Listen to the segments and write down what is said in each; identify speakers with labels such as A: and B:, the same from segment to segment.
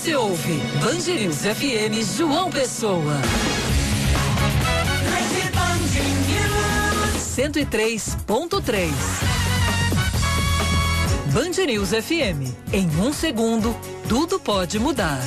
A: você ouve News FM João Pessoa. 103.3 Band News FM. Em um segundo, tudo pode mudar.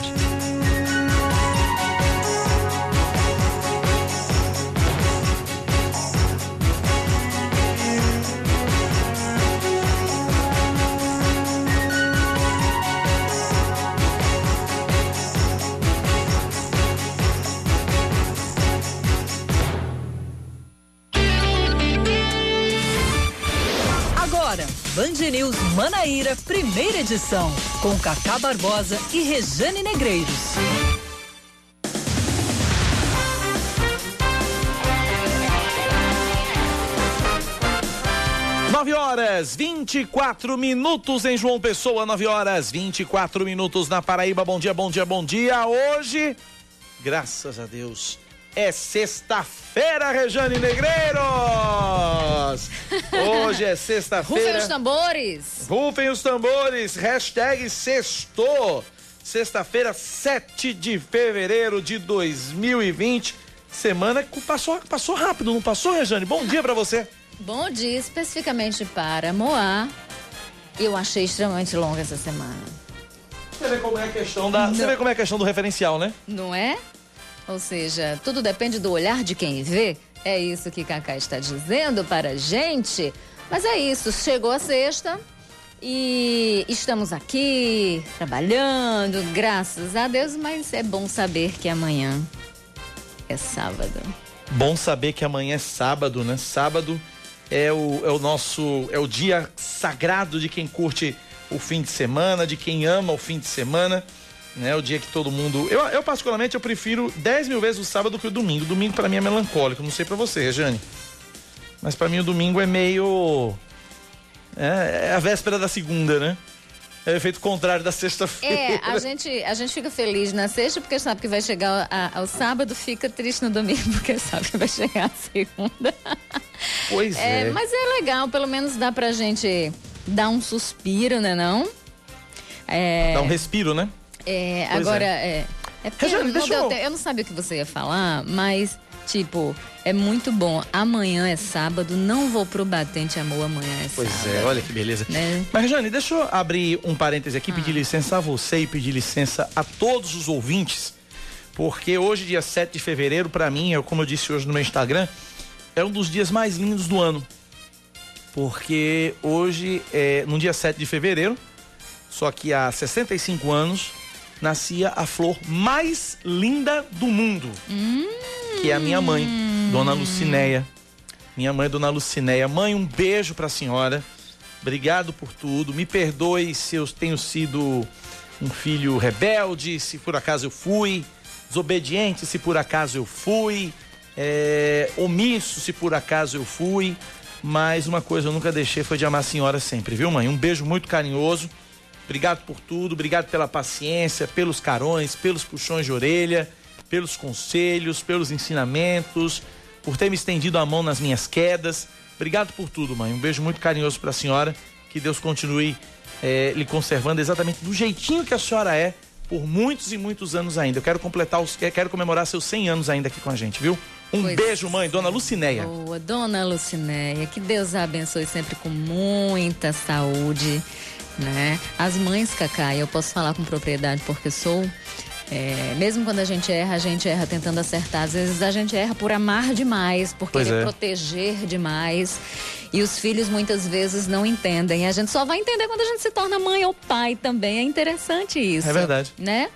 A: News Manaíra, primeira edição, com Cacá Barbosa e Rejane Negreiros.
B: Nove horas 24 minutos em João Pessoa, 9 horas 24 minutos na Paraíba. Bom dia, bom dia, bom dia. Hoje, graças a Deus, é sexta-feira, Rejane Negreiros! Hoje é
C: Rufem
B: sexta-feira.
C: os tambores.
B: Rufem os tambores, hashtag sextou. Sexta-feira, 7 de fevereiro de 2020. Semana que passou, passou rápido, não passou, Rejane? Bom dia pra você.
C: Bom dia, especificamente para Moá. Eu achei extremamente longa essa semana.
B: Você vê como é a questão da. Você vê como é a questão do referencial, né?
C: Não é? Ou seja, tudo depende do olhar de quem vê. É isso que Cacá está dizendo para a gente. Mas é isso, chegou a sexta e estamos aqui trabalhando, graças a Deus, mas é bom saber que amanhã é sábado.
B: Bom saber que amanhã é sábado, né? Sábado é o, é o nosso. É o dia sagrado de quem curte o fim de semana, de quem ama o fim de semana. Né, o dia que todo mundo. Eu, eu, particularmente, eu prefiro 10 mil vezes o sábado que o domingo. O domingo, pra mim, é melancólico. Não sei pra você, Rejane. Mas pra mim, o domingo é meio. É, é a véspera da segunda, né? É o efeito contrário da sexta-feira.
C: É, a gente, a gente fica feliz na sexta porque sabe que vai chegar a- ao sábado, fica triste no domingo porque sabe que vai chegar a segunda.
B: Pois
C: É,
B: é.
C: mas é legal, pelo menos dá pra gente dar um suspiro, né não? É,
B: Dá um respiro, né?
C: É,
B: Pois
C: agora,
B: é.
C: é. é não
B: deixa eu-
C: eu não sabia o que você ia falar, mas, tipo, é muito bom. Amanhã é sábado, não vou pro Batente Amor, amanhã é
B: Pois
C: sábado.
B: é, olha que beleza.
C: Né?
B: Mas, Jane, deixa eu abrir um parêntese aqui, pedir licença a você e pedir licença a todos os ouvintes, porque hoje, dia 7 de fevereiro, pra mim, é como eu disse hoje no meu Instagram, é um dos dias mais lindos do ano. Porque hoje, é, no dia 7 de fevereiro, só que há 65 anos, nascia a flor mais linda do mundo, que é a minha mãe, Dona Lucinéia. Minha mãe, Dona Lucinéia. Mãe, um beijo pra senhora. Obrigado por tudo. Me perdoe se eu tenho sido um filho rebelde, se por acaso eu fui. Desobediente, se por acaso eu fui. é, omisso, se por acaso eu fui. Mas uma coisa eu nunca deixei foi de amar a senhora sempre, viu, mãe? Um beijo muito carinhoso. Obrigado por tudo, obrigado pela paciência, pelos carões, pelos puxões de orelha, pelos conselhos, pelos ensinamentos, por ter me estendido a mão nas minhas quedas. Obrigado por tudo, mãe. Um beijo muito carinhoso para a senhora. Que Deus continue eh, lhe conservando exatamente do jeitinho que a senhora é por muitos e muitos anos ainda. Eu quero completar os, quero comemorar seus 100 anos ainda aqui com a gente, viu? Um
C: Pois
B: beijo, mãe, dona Lucinéia.
C: Boa, dona Lucinéia, que Deus a abençoe sempre com muita saúde, né? As mães, Cacá, e eu posso falar com propriedade porque sou. é, mesmo quando a gente erra, a gente erra tentando acertar. Às vezes a gente erra por amar demais, por
B: Pois
C: querer
B: é.
C: proteger demais. E os filhos muitas vezes não entendem. A gente só vai entender quando a gente se torna mãe ou pai também. É interessante isso.
B: É verdade.
C: Né?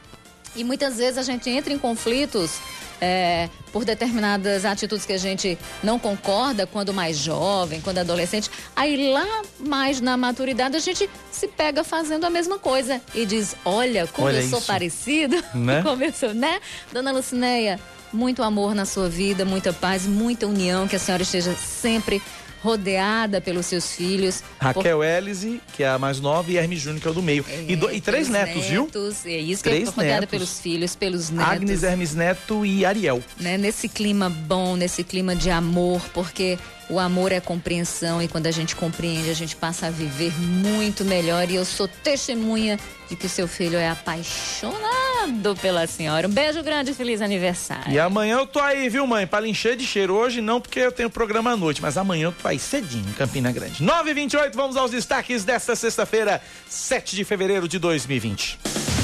C: E muitas vezes a gente entra em conflitos é, por determinadas atitudes que a gente não concorda quando mais jovem, quando adolescente. Aí lá mais na maturidade a gente se pega fazendo a mesma coisa e diz: Olha, como
B: Olha
C: eu sou
B: isso.
C: parecido.
B: Né?
C: como eu sou, né? Dona Lucinéia, muito amor na sua vida, muita paz, muita união, que a senhora esteja sempre rodeada pelos seus filhos.
B: Raquel Elise, que é a mais nova, e Hermes Júnior, que é o do meio. e, do- e três
C: pelos
B: netos, viu?
C: netos, É isso que
B: Três
C: é rodeada
B: netos.
C: pelos filhos, pelos netos.
B: Agnes, Hermes Neto e Ariel.
C: né, nesse clima bom, nesse clima de amor, porque o amor é compreensão e quando a gente compreende, a gente passa a viver muito melhor. E eu sou testemunha de que seu filho é apaixonado pela senhora. Um beijo grande e feliz aniversário.
B: E amanhã eu tô aí, viu, mãe? Pra encher de cheiro. Hoje não, porque eu tenho programa à noite, mas amanhã eu tô aí cedinho em Campina Grande. 9h28, vamos aos destaques desta sexta-feira, 7 de fevereiro de 2020.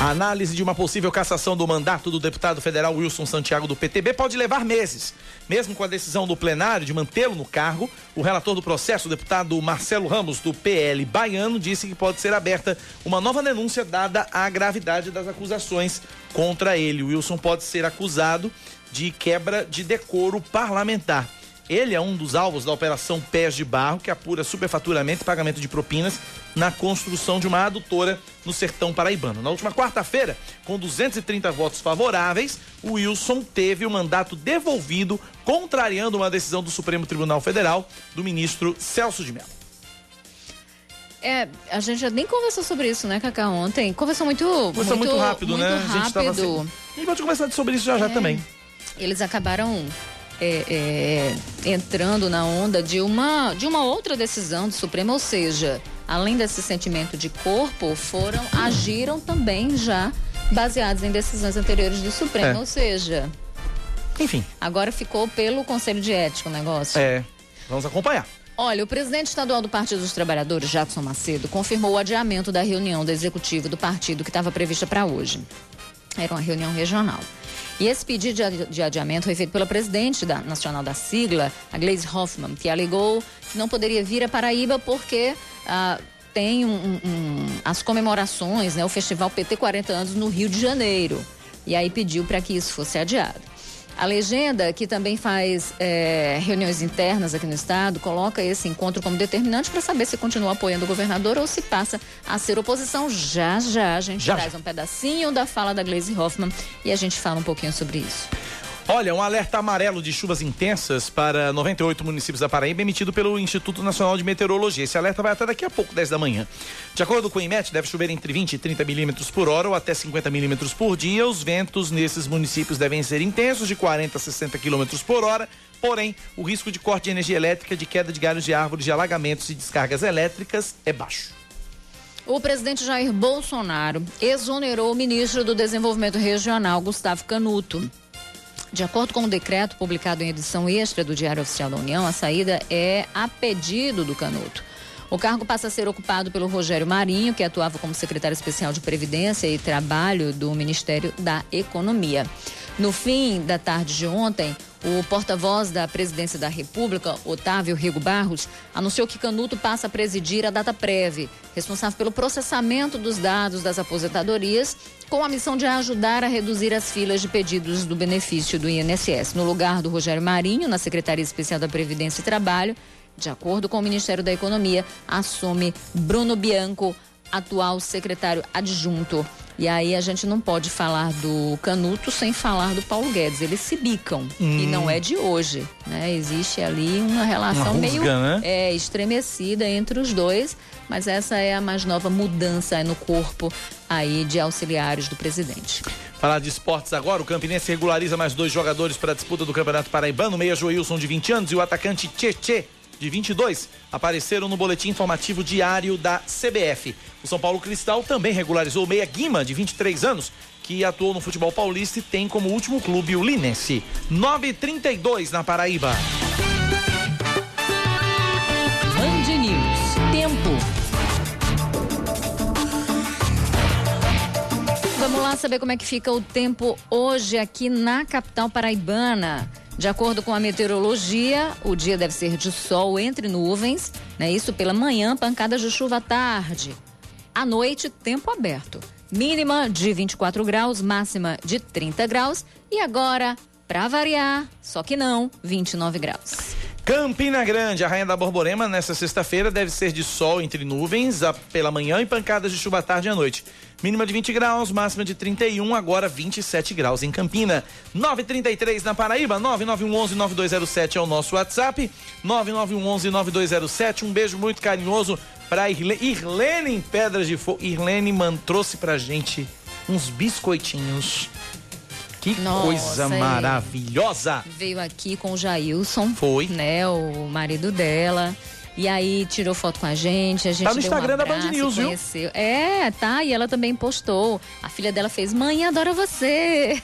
B: A análise de uma possível cassação do mandato do deputado federal Wilson Santiago do PTB pode levar meses. Mesmo com a decisão do plenário de mantê-lo no cargo, o relator do processo, o deputado Marcelo Ramos, do PL baiano, disse que pode ser aberta uma nova denúncia dada a gravidade das acusações contra ele. Wilson pode ser acusado de quebra de decoro parlamentar. Ele é um dos alvos da Operação Pés de Barro, que apura superfaturamento e pagamento de propinas na construção de uma adutora no sertão paraibano. Na última quarta-feira, com 230 votos favoráveis, o Wilson teve o mandato devolvido, contrariando uma decisão do Supremo Tribunal Federal do ministro Celso de Mello.
C: É, a gente já nem conversou sobre isso, né, Cacá, ontem. Conversou muito,
B: Conversou muito, muito rápido,
C: muito
B: né?
C: Rápido. A gente, tava assim...
B: gente pode conversar sobre isso já já é. também.
C: Eles acabaram é, é, entrando na onda de uma, de uma outra decisão do Supremo, ou seja, além desse sentimento de corpo, foram, agiram também já baseados em decisões anteriores do Supremo, é. ou seja.
B: Enfim.
C: Agora ficou pelo Conselho de Ética o negócio.
B: É. Vamos acompanhar.
C: Olha, o presidente estadual do Partido dos Trabalhadores, Jackson Macedo, confirmou o adiamento da reunião do executivo do partido que estava prevista para hoje. Era uma reunião regional. E esse pedido de adiamento foi feito pela presidente da, nacional da sigla, a Gleisi Hoffmann, que alegou que não poderia vir a Paraíba porque ah, tem um, um, as comemorações, né, o Festival PT 40 anos no Rio de Janeiro. E aí pediu para que isso fosse adiado. A legenda, que também faz é, reuniões internas aqui no estado, coloca esse encontro como determinante para saber se continua apoiando o governador ou se passa a ser oposição. Já já a gente já. traz um pedacinho da fala da Gleisi Hoffmann e a gente fala um pouquinho sobre isso.
B: Olha, um alerta amarelo de chuvas intensas para 98 municípios da Paraíba emitido pelo Instituto Nacional de Meteorologia. Esse alerta vai até daqui a pouco, 10 da manhã. De acordo com o IMET, deve chover entre 20 e 30 milímetros por hora ou até 50 milímetros por dia. Os ventos nesses municípios devem ser intensos, de 40 a 60 quilômetros por hora. Porém, o risco de corte de energia elétrica, de queda de galhos de árvores, de alagamentos e descargas elétricas é baixo.
C: O presidente Jair Bolsonaro exonerou o ministro do Desenvolvimento Regional, Gustavo Canuto. De acordo com o um decreto publicado em edição extra do Diário Oficial da União, a saída é a pedido do Canuto. O cargo passa a ser ocupado pelo Rogério Marinho, que atuava como secretário especial de Previdência e Trabalho do Ministério da Economia. No fim da tarde de ontem, o porta-voz da Presidência da República, Otávio Rego Barros, anunciou que Canuto passa a presidir a data prévia, responsável pelo processamento dos dados das aposentadorias, com a missão de ajudar a reduzir as filas de pedidos do benefício do INSS. No lugar do Rogério Marinho, na Secretaria Especial da Previdência e Trabalho, de acordo com o Ministério da Economia, assume Bruno Bianco, atual secretário adjunto. E aí a gente não pode falar do Canuto sem falar do Paulo Guedes. Eles se bicam. Hum. E não é de hoje. Né? Existe ali uma relação uma rusga, meio né? é, estremecida entre os dois. Mas essa é a mais nova mudança no corpo aí de auxiliares do presidente.
B: Falar de esportes agora, o Campinense regulariza mais dois jogadores para a disputa do Campeonato Paraibano, meia Joilson de 20 anos e o atacante Tietê de 22 apareceram no boletim informativo diário da CBF. O São Paulo Cristal também regularizou o meia Guima, de 23 anos, que atuou no futebol paulista e tem como último clube o Linense. 9:32 na Paraíba.
A: Band News. Tempo.
C: Vamos lá saber como é que fica o tempo hoje aqui na capital paraibana. De acordo com a meteorologia, o dia deve ser de sol entre nuvens, né? Isso pela manhã, pancadas de chuva à tarde. À noite, tempo aberto. Mínima de 24 graus, máxima de 30 graus. E agora, para variar, só que não, 29 graus.
B: Campina Grande, a Rainha da Borborema, nesta sexta-feira deve ser de sol entre nuvens pela manhã e pancadas de chuva à tarde e à noite. Mínima de 20 graus, máxima de 31, agora 27 graus em Campina. 933 na Paraíba, 9911-9207 é o nosso WhatsApp. 9911-9207. Um beijo muito carinhoso para Irlene, Irlene em Pedras de Fogo. Irlene man, trouxe pra gente uns biscoitinhos Que
C: Nossa,
B: coisa
C: é.
B: maravilhosa!
C: Veio aqui com o Jailson.
B: Foi.
C: Né, o marido dela. E aí tirou foto com a gente, a gente
B: Tá no
C: deu um
B: Instagram da Band
C: abraço,
B: News, viu?
C: É, tá, e ela também postou. A filha dela fez, mãe, adoro você.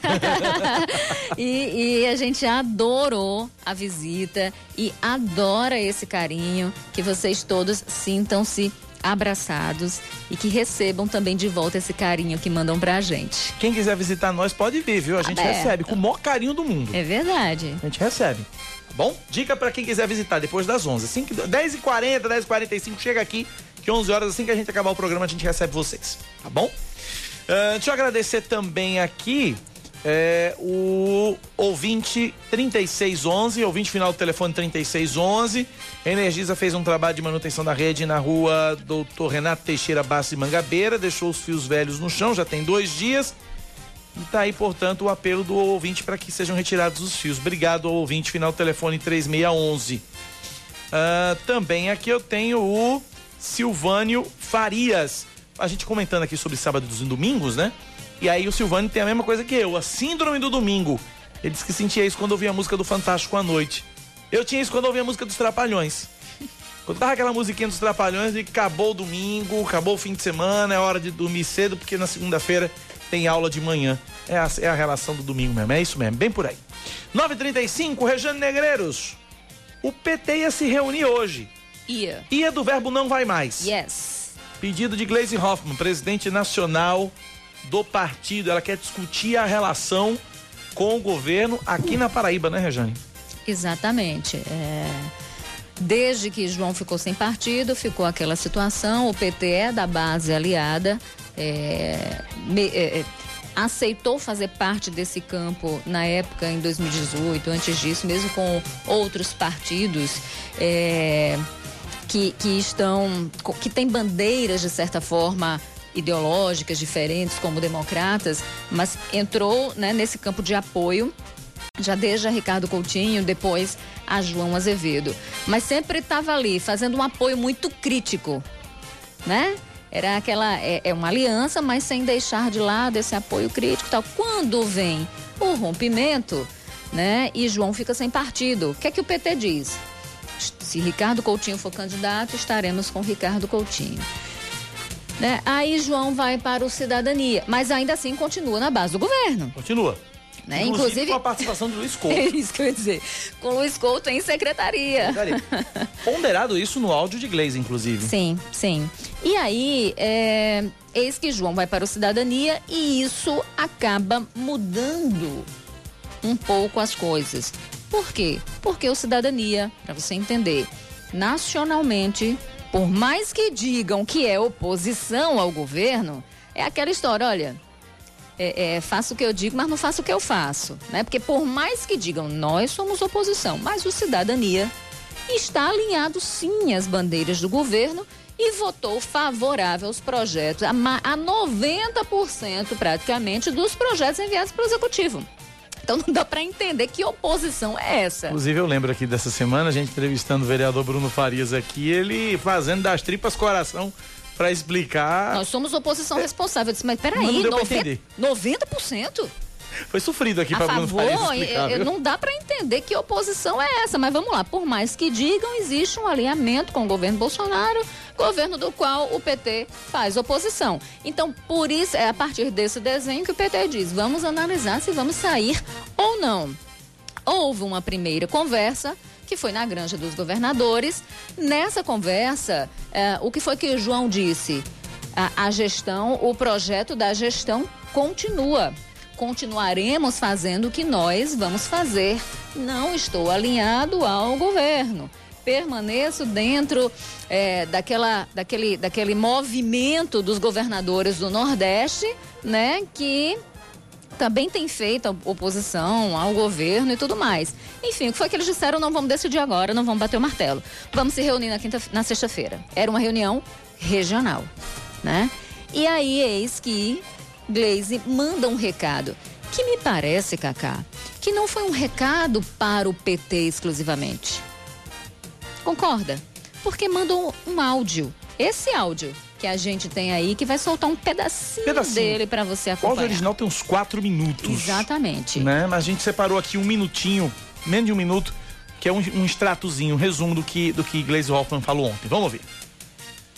C: e, e a gente adorou a visita e adora esse carinho, que vocês todos sintam-se abraçados e que recebam também de volta esse carinho que mandam pra gente.
B: Quem quiser visitar nós pode vir, viu? A gente
C: Aberto.
B: recebe com o maior carinho do mundo.
C: É verdade.
B: A gente recebe. Tá bom? Dica pra quem quiser visitar depois das 11. Assim que 10h40, 10h45, chega aqui, que 11 horas, assim que a gente acabar o programa, a gente recebe vocês. Tá bom? Ah, deixa eu agradecer também aqui é, o ouvinte 3611, ouvinte final do telefone 3611. A Energisa fez um trabalho de manutenção da rede na rua Doutor Renato Teixeira Bassi Mangabeira, deixou os fios velhos no chão, já tem dois dias. E tá aí, portanto, o apelo do ouvinte para que sejam retirados os fios. Obrigado ao ouvinte, final do telefone 3611. Ah, também aqui eu tenho o Silvânio Farias. A gente comentando aqui sobre sábados e domingos, né? E aí o Silvânio tem a mesma coisa que eu, a síndrome do domingo. Ele disse que sentia isso quando ouvia a música do Fantástico à noite. Eu tinha isso quando ouvia a música dos Trapalhões. Quando tava aquela musiquinha dos Trapalhões e acabou o domingo, acabou o fim de semana, é hora de dormir cedo, porque na segunda-feira tem aula de manhã. É a, é a relação do domingo mesmo, é isso mesmo, bem por aí. 9h35, Rejane Negreiros. O PT ia se reunir hoje.
C: Ia.
B: Ia do verbo não vai mais.
C: Yes.
B: Pedido de Gleisi Hoffmann, presidente nacional do partido. Ela quer discutir a relação com o governo aqui na Paraíba, né, Rejane?
C: Exatamente. É, Desde que João ficou sem partido, ficou aquela situação. O PT é da base aliada, é, me- é, é, aceitou fazer parte desse campo na época, em 2018, antes disso, mesmo com outros partidos. é, que, que estão, que têm bandeiras de certa forma ideológicas diferentes, como democratas, mas entrou né, nesse campo de apoio já desde a Ricardo Coutinho, depois a João Azevedo. Mas sempre estava ali, fazendo um apoio muito crítico, né? Era aquela, é, é uma aliança, mas sem deixar de lado esse apoio crítico tal. Quando vem o rompimento, né? E João fica sem partido, o que é que o PT diz? Se Ricardo Coutinho for candidato, estaremos com Ricardo Coutinho. Né? Aí João vai para o Cidadania, mas ainda assim continua na base do governo.
B: Continua.
C: Né?
B: Inclusive,
C: Inclusive-
B: com a participação do Luiz
C: É
B: Couto.
C: isso que eu ia dizer. Com Luiz Couto em secretaria.
B: Peraí. Ponderado isso no áudio de Gleisi, inclusive.
C: Sim, sim. E aí, é, eis que João vai para o Cidadania e isso acaba mudando um pouco as coisas. Por quê? Porque o Cidadania, para você entender, nacionalmente, por mais que digam que é oposição ao governo, é aquela história, olha, é, é, faço o que eu digo, mas não faço o que eu faço, né? Porque por mais que digam nós somos oposição, mas o Cidadania está alinhado sim às bandeiras do governo e votou favorável aos projetos, a, ma- a 90% praticamente dos projetos enviados para o Executivo. Então não dá para entender que oposição é essa.
B: Inclusive, eu lembro aqui dessa semana, a gente entrevistando o vereador Bruno Farias aqui, ele fazendo das tripas coração para explicar.
C: Nós somos oposição responsável. Eu disse, mas peraí,
B: não deu pra
C: 90%?
B: entender.
C: 90%?
B: Foi sofrido aqui para Bruno Farias explicar.
C: não dá para entender que oposição é essa, mas vamos lá, por mais que digam, existe um alinhamento com o governo Bolsonaro, governo do qual o PT faz oposição. Então, por isso, é a partir desse desenho que o PT diz, vamos analisar se vamos sair ou não. Houve uma primeira conversa, que foi na Granja dos Governadores. Nessa conversa, eh, o que foi que o João disse? A, a gestão, o projeto da gestão continua. Continuaremos fazendo o que nós vamos fazer. Não estou alinhado ao governo. Permaneço dentro eh, daquela, daquele, daquele movimento dos governadores do Nordeste, né? Que também tem feito oposição ao governo e tudo mais. Enfim, o que foi que eles disseram? Não vamos decidir agora, não vamos bater o martelo. Vamos se reunir na, quinta, na sexta-feira. Era uma reunião regional, né? E aí, eis que Glaze manda um recado. Que me parece, Cacá, que não foi um recado para o PT exclusivamente. Concorda? Porque mandam um áudio. Esse áudio que a gente tem aí, que vai soltar um pedacinho, pedacinho. dele para você acompanhar. O
B: áudio original tem uns quatro minutos.
C: Exatamente.
B: Né? Mas a gente separou aqui um minutinho, menos de um minuto, que é um, um extratozinho, um resumo do que, do que Gleisi Hoffmann falou ontem. Vamos ouvir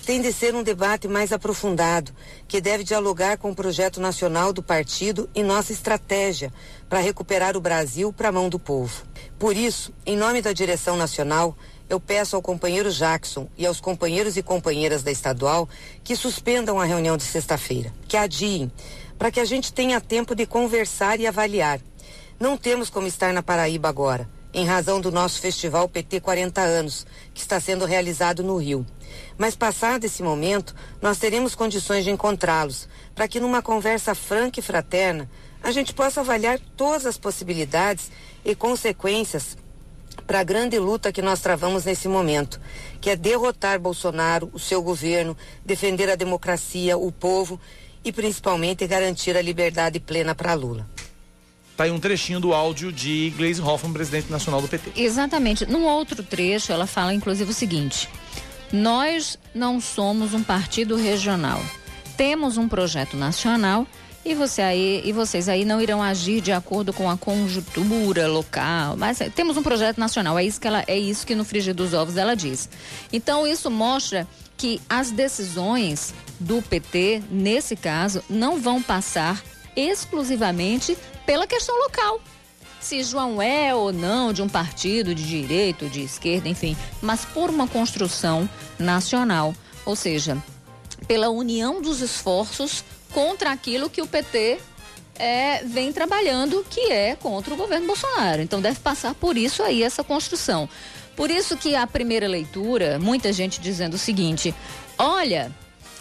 D: tem de ser um debate mais aprofundado, que deve dialogar com o projeto nacional do partido e nossa estratégia para recuperar o Brasil para a mão do povo. Por isso, em nome da direção nacional, eu peço ao companheiro Jackson e aos companheiros e companheiras da estadual que suspendam a reunião de sexta-feira, que adiem, para que a gente tenha tempo de conversar e avaliar. Não temos como estar na Paraíba agora, em razão do nosso festival PT 40 anos, que está sendo realizado no Rio. Mas passado esse momento, nós teremos condições de encontrá-los, para que numa conversa franca e fraterna, a gente possa avaliar todas as possibilidades e consequências para a grande luta que nós travamos nesse momento, que é derrotar Bolsonaro, o seu governo, defender a democracia, o povo e principalmente garantir a liberdade plena para Lula.
B: Tá aí um trechinho do áudio de Gleisi Hoffmann, presidente nacional do PT.
C: Exatamente. Num outro trecho, ela fala inclusive o seguinte: nós não somos um partido regional. Temos um projeto nacional e você aí e vocês aí não irão agir de acordo com a conjuntura local, mas temos um projeto nacional. É isso que ela é isso que no frigir dos ovos ela diz. Então isso mostra que as decisões do PT nesse caso não vão passar exclusivamente pela questão local se João é ou não de um partido de direita, de esquerda, enfim, mas por uma construção nacional, ou seja, pela união dos esforços contra aquilo que o PT é, vem trabalhando, que é contra o governo Bolsonaro. Então deve passar por isso aí essa construção. Por isso que a primeira leitura, muita gente dizendo o seguinte: olha,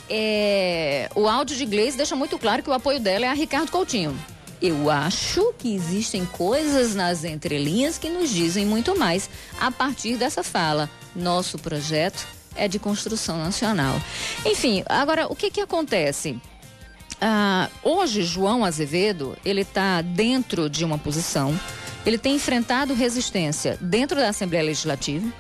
C: é, o áudio de inglês deixa muito claro que o apoio dela é a Ricardo Coutinho. Eu acho que existem coisas nas entrelinhas que nos dizem muito mais a partir dessa fala. Nosso projeto é de construção nacional. Enfim, agora o que que acontece? Ah, hoje João Azevedo ele está dentro de uma posição. Ele tem enfrentado resistência dentro da Assembleia Legislativa.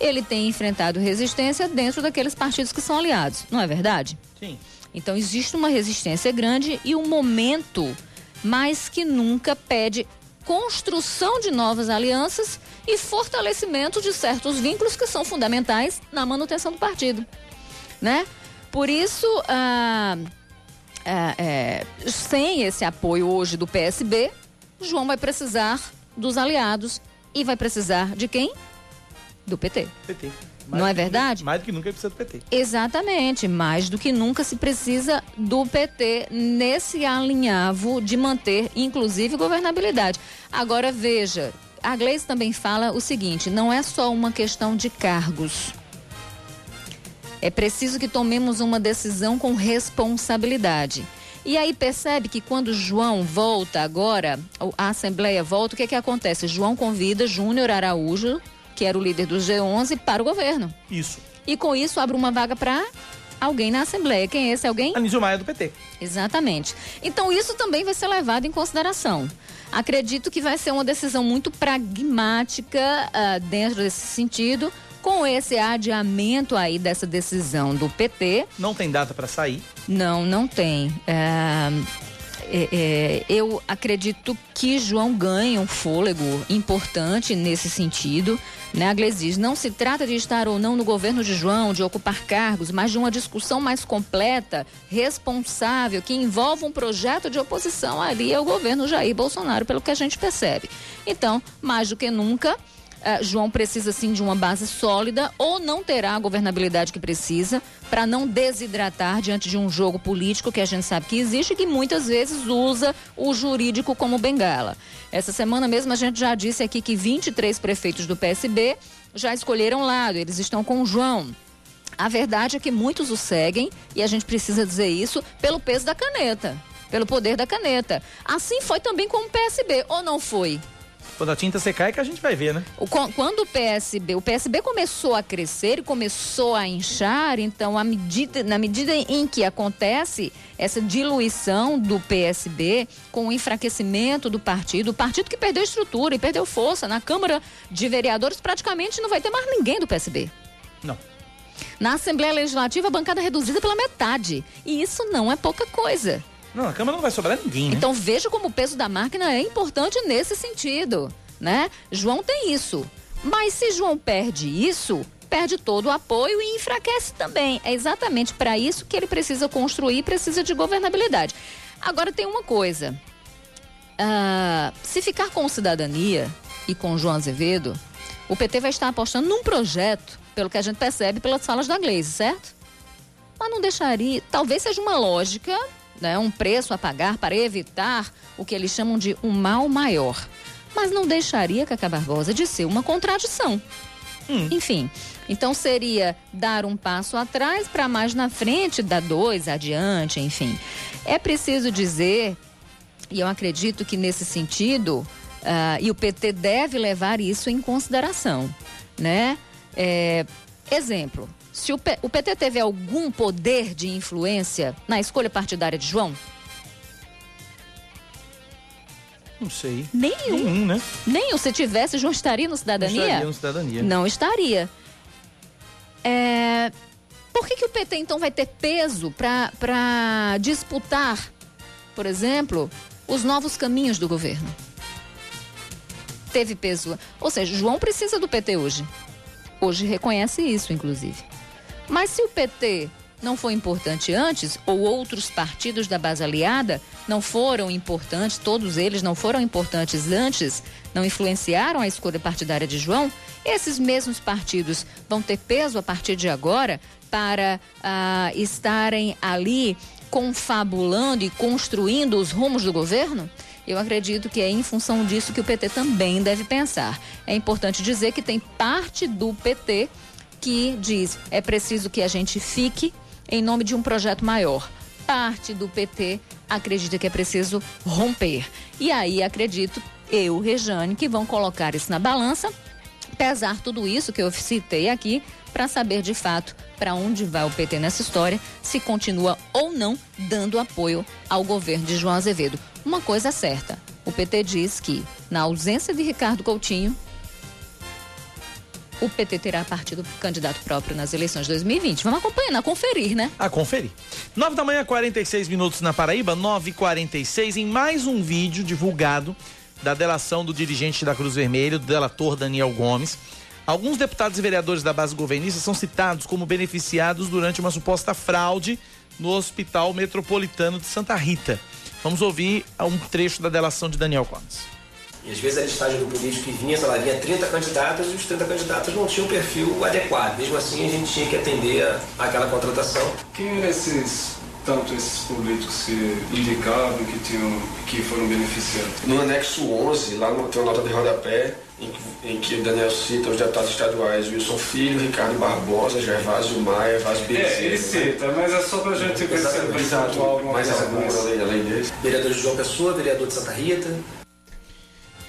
C: Ele tem enfrentado resistência dentro daqueles partidos que são aliados. Não é verdade?
B: Sim.
C: Então existe uma resistência grande e o momento mais que nunca pede construção de novas alianças e fortalecimento de certos vínculos que são fundamentais na manutenção do partido, né? Por isso, ah, ah, é, sem esse apoio hoje do PSB, João vai precisar dos aliados e vai precisar de quem? Do PT.
B: PT.
C: Mais não é verdade?
B: mais do que nunca precisa do PT.
C: Exatamente, mais do que nunca se precisa do PT nesse alinhavo de manter, inclusive, governabilidade. Agora veja, a Gleice também fala o seguinte: não é só uma questão de cargos. É preciso que tomemos uma decisão com responsabilidade. E aí percebe que quando João volta agora, a Assembleia volta, o que, que acontece? João convida Júnior Araújo, que era o líder do G11, para o governo.
B: Isso.
C: E com isso abre uma vaga para alguém na Assembleia. Quem é esse alguém?
B: Anísio Maia do PT.
C: Exatamente. Então isso também vai ser levado em consideração. Acredito que vai ser uma decisão muito pragmática uh, dentro desse sentido, com esse adiamento aí dessa decisão do PT.
B: Não tem data para sair?
C: Não, não tem. É, é, é, eu acredito que João ganha um fôlego importante nesse sentido. Né, a diz, não se trata de estar ou não no governo de João, de ocupar cargos, mas de uma discussão mais completa, responsável, que envolve um projeto de oposição ali ao governo Jair Bolsonaro, pelo que a gente percebe. Então, mais do que nunca, uh, João precisa sim de uma base sólida ou não terá a governabilidade que precisa para não desidratar diante de um jogo político que a gente sabe que existe e que muitas vezes usa o jurídico como bengala. Essa semana mesmo a gente já disse aqui que 23 prefeitos do PSB já escolheram lado, eles estão com o João. A verdade é que muitos o seguem e a gente precisa dizer isso pelo peso da caneta, pelo poder da caneta. Assim foi também com o PSB, ou não foi?
B: Quando a tinta secar é que a gente vai ver, né?
C: Quando o PSB, o PSB começou a crescer e começou a inchar, então a medida, na medida em que acontece essa diluição do PSB com o enfraquecimento do partido, o partido que perdeu estrutura e perdeu força na Câmara de Vereadores, praticamente não vai ter mais ninguém do PSB.
B: Não.
C: Na Assembleia Legislativa, a bancada é reduzida pela metade. E isso não é pouca coisa.
B: Não, a Câmara não vai sobrar ninguém, né?
C: Então veja como o peso da máquina é importante nesse sentido, né? João tem isso. Mas se João perde isso, perde todo o apoio e enfraquece também. É exatamente para isso que ele precisa construir, precisa de governabilidade. Agora tem uma coisa. Uh, se ficar com cidadania e com João Azevedo, o PT vai estar apostando num projeto, pelo que a gente percebe pelas falas da Gleisi, certo? Mas não deixaria. Talvez seja uma lógica, né, um preço a pagar para evitar o que eles chamam de um mal maior. Mas não deixaria Cacá Barbosa de ser uma contradição. Hum. Enfim, então seria dar um passo atrás para mais na frente, dar dois adiante, enfim. É preciso dizer, e eu acredito que nesse sentido, uh, e o PT deve levar isso em consideração, né? É, exemplo, se o, P, o PT teve algum poder de influência na escolha partidária de João?
B: Não sei.
C: Nenhum.
B: Nenhum, né?
C: Nenhum. Se tivesse, João estaria no Cidadania? Não
B: estaria no Cidadania.
C: Não estaria. É... Por que, que o PT, então, vai ter peso para disputar, por exemplo, os novos caminhos do governo? Teve peso. Ou seja, João precisa do PT hoje. Hoje reconhece isso, inclusive. Mas se o PT não foi importante antes, ou outros partidos da base aliada não foram importantes, todos eles não foram importantes antes, não influenciaram a escolha partidária de João, esses mesmos partidos vão ter peso a partir de agora para uh, estarem ali confabulando e construindo os rumos do governo? Eu acredito que é em função disso que o PT também deve pensar. É importante dizer que tem parte do PT que diz é preciso que a gente fique em nome de um projeto maior. Parte do PT acredita que é preciso romper. E aí acredito, eu, Rejane, que vão colocar isso na balança, pesar tudo isso que eu citei aqui, para saber de fato para onde vai o PT nessa história, se continua ou não dando apoio ao governo de João Azevedo. Uma coisa é certa: o PT diz que, na ausência de Ricardo Coutinho, o PT terá partido candidato próprio nas eleições de 2020. Vamos acompanhando, a conferir, né?
B: A conferir. 9 da manhã, 46 minutos na Paraíba, 9h46, em mais um vídeo divulgado da delação do dirigente da Cruz Vermelha, do delator Daniel Gomes. Alguns deputados e vereadores da base governista são citados como beneficiados durante uma suposta fraude no Hospital Metropolitano de Santa Rita. Vamos ouvir um trecho da delação de Daniel Gomes.
E: E às vezes a listagem do político que vinha, sei lá, vinha 30 candidatos e os 30 candidatos não tinham perfil adequado. Mesmo assim, a gente tinha que atender aquela contratação.
F: Quem eram esses, tanto esses políticos que indicavam, que, tinham, que foram beneficiados?
E: No anexo 11, lá no, tem uma nota de rodapé, em que, em que o Daniel cita os deputados estaduais Wilson Filho, Ricardo Barbosa, Gervásio Maia, Vaz Bezerra.
F: É, ele cita, mas é só pra gente ver se
E: pontuar alguma mais alguns além, além desse. Vereador João Pessoa, vereador de Santa Rita,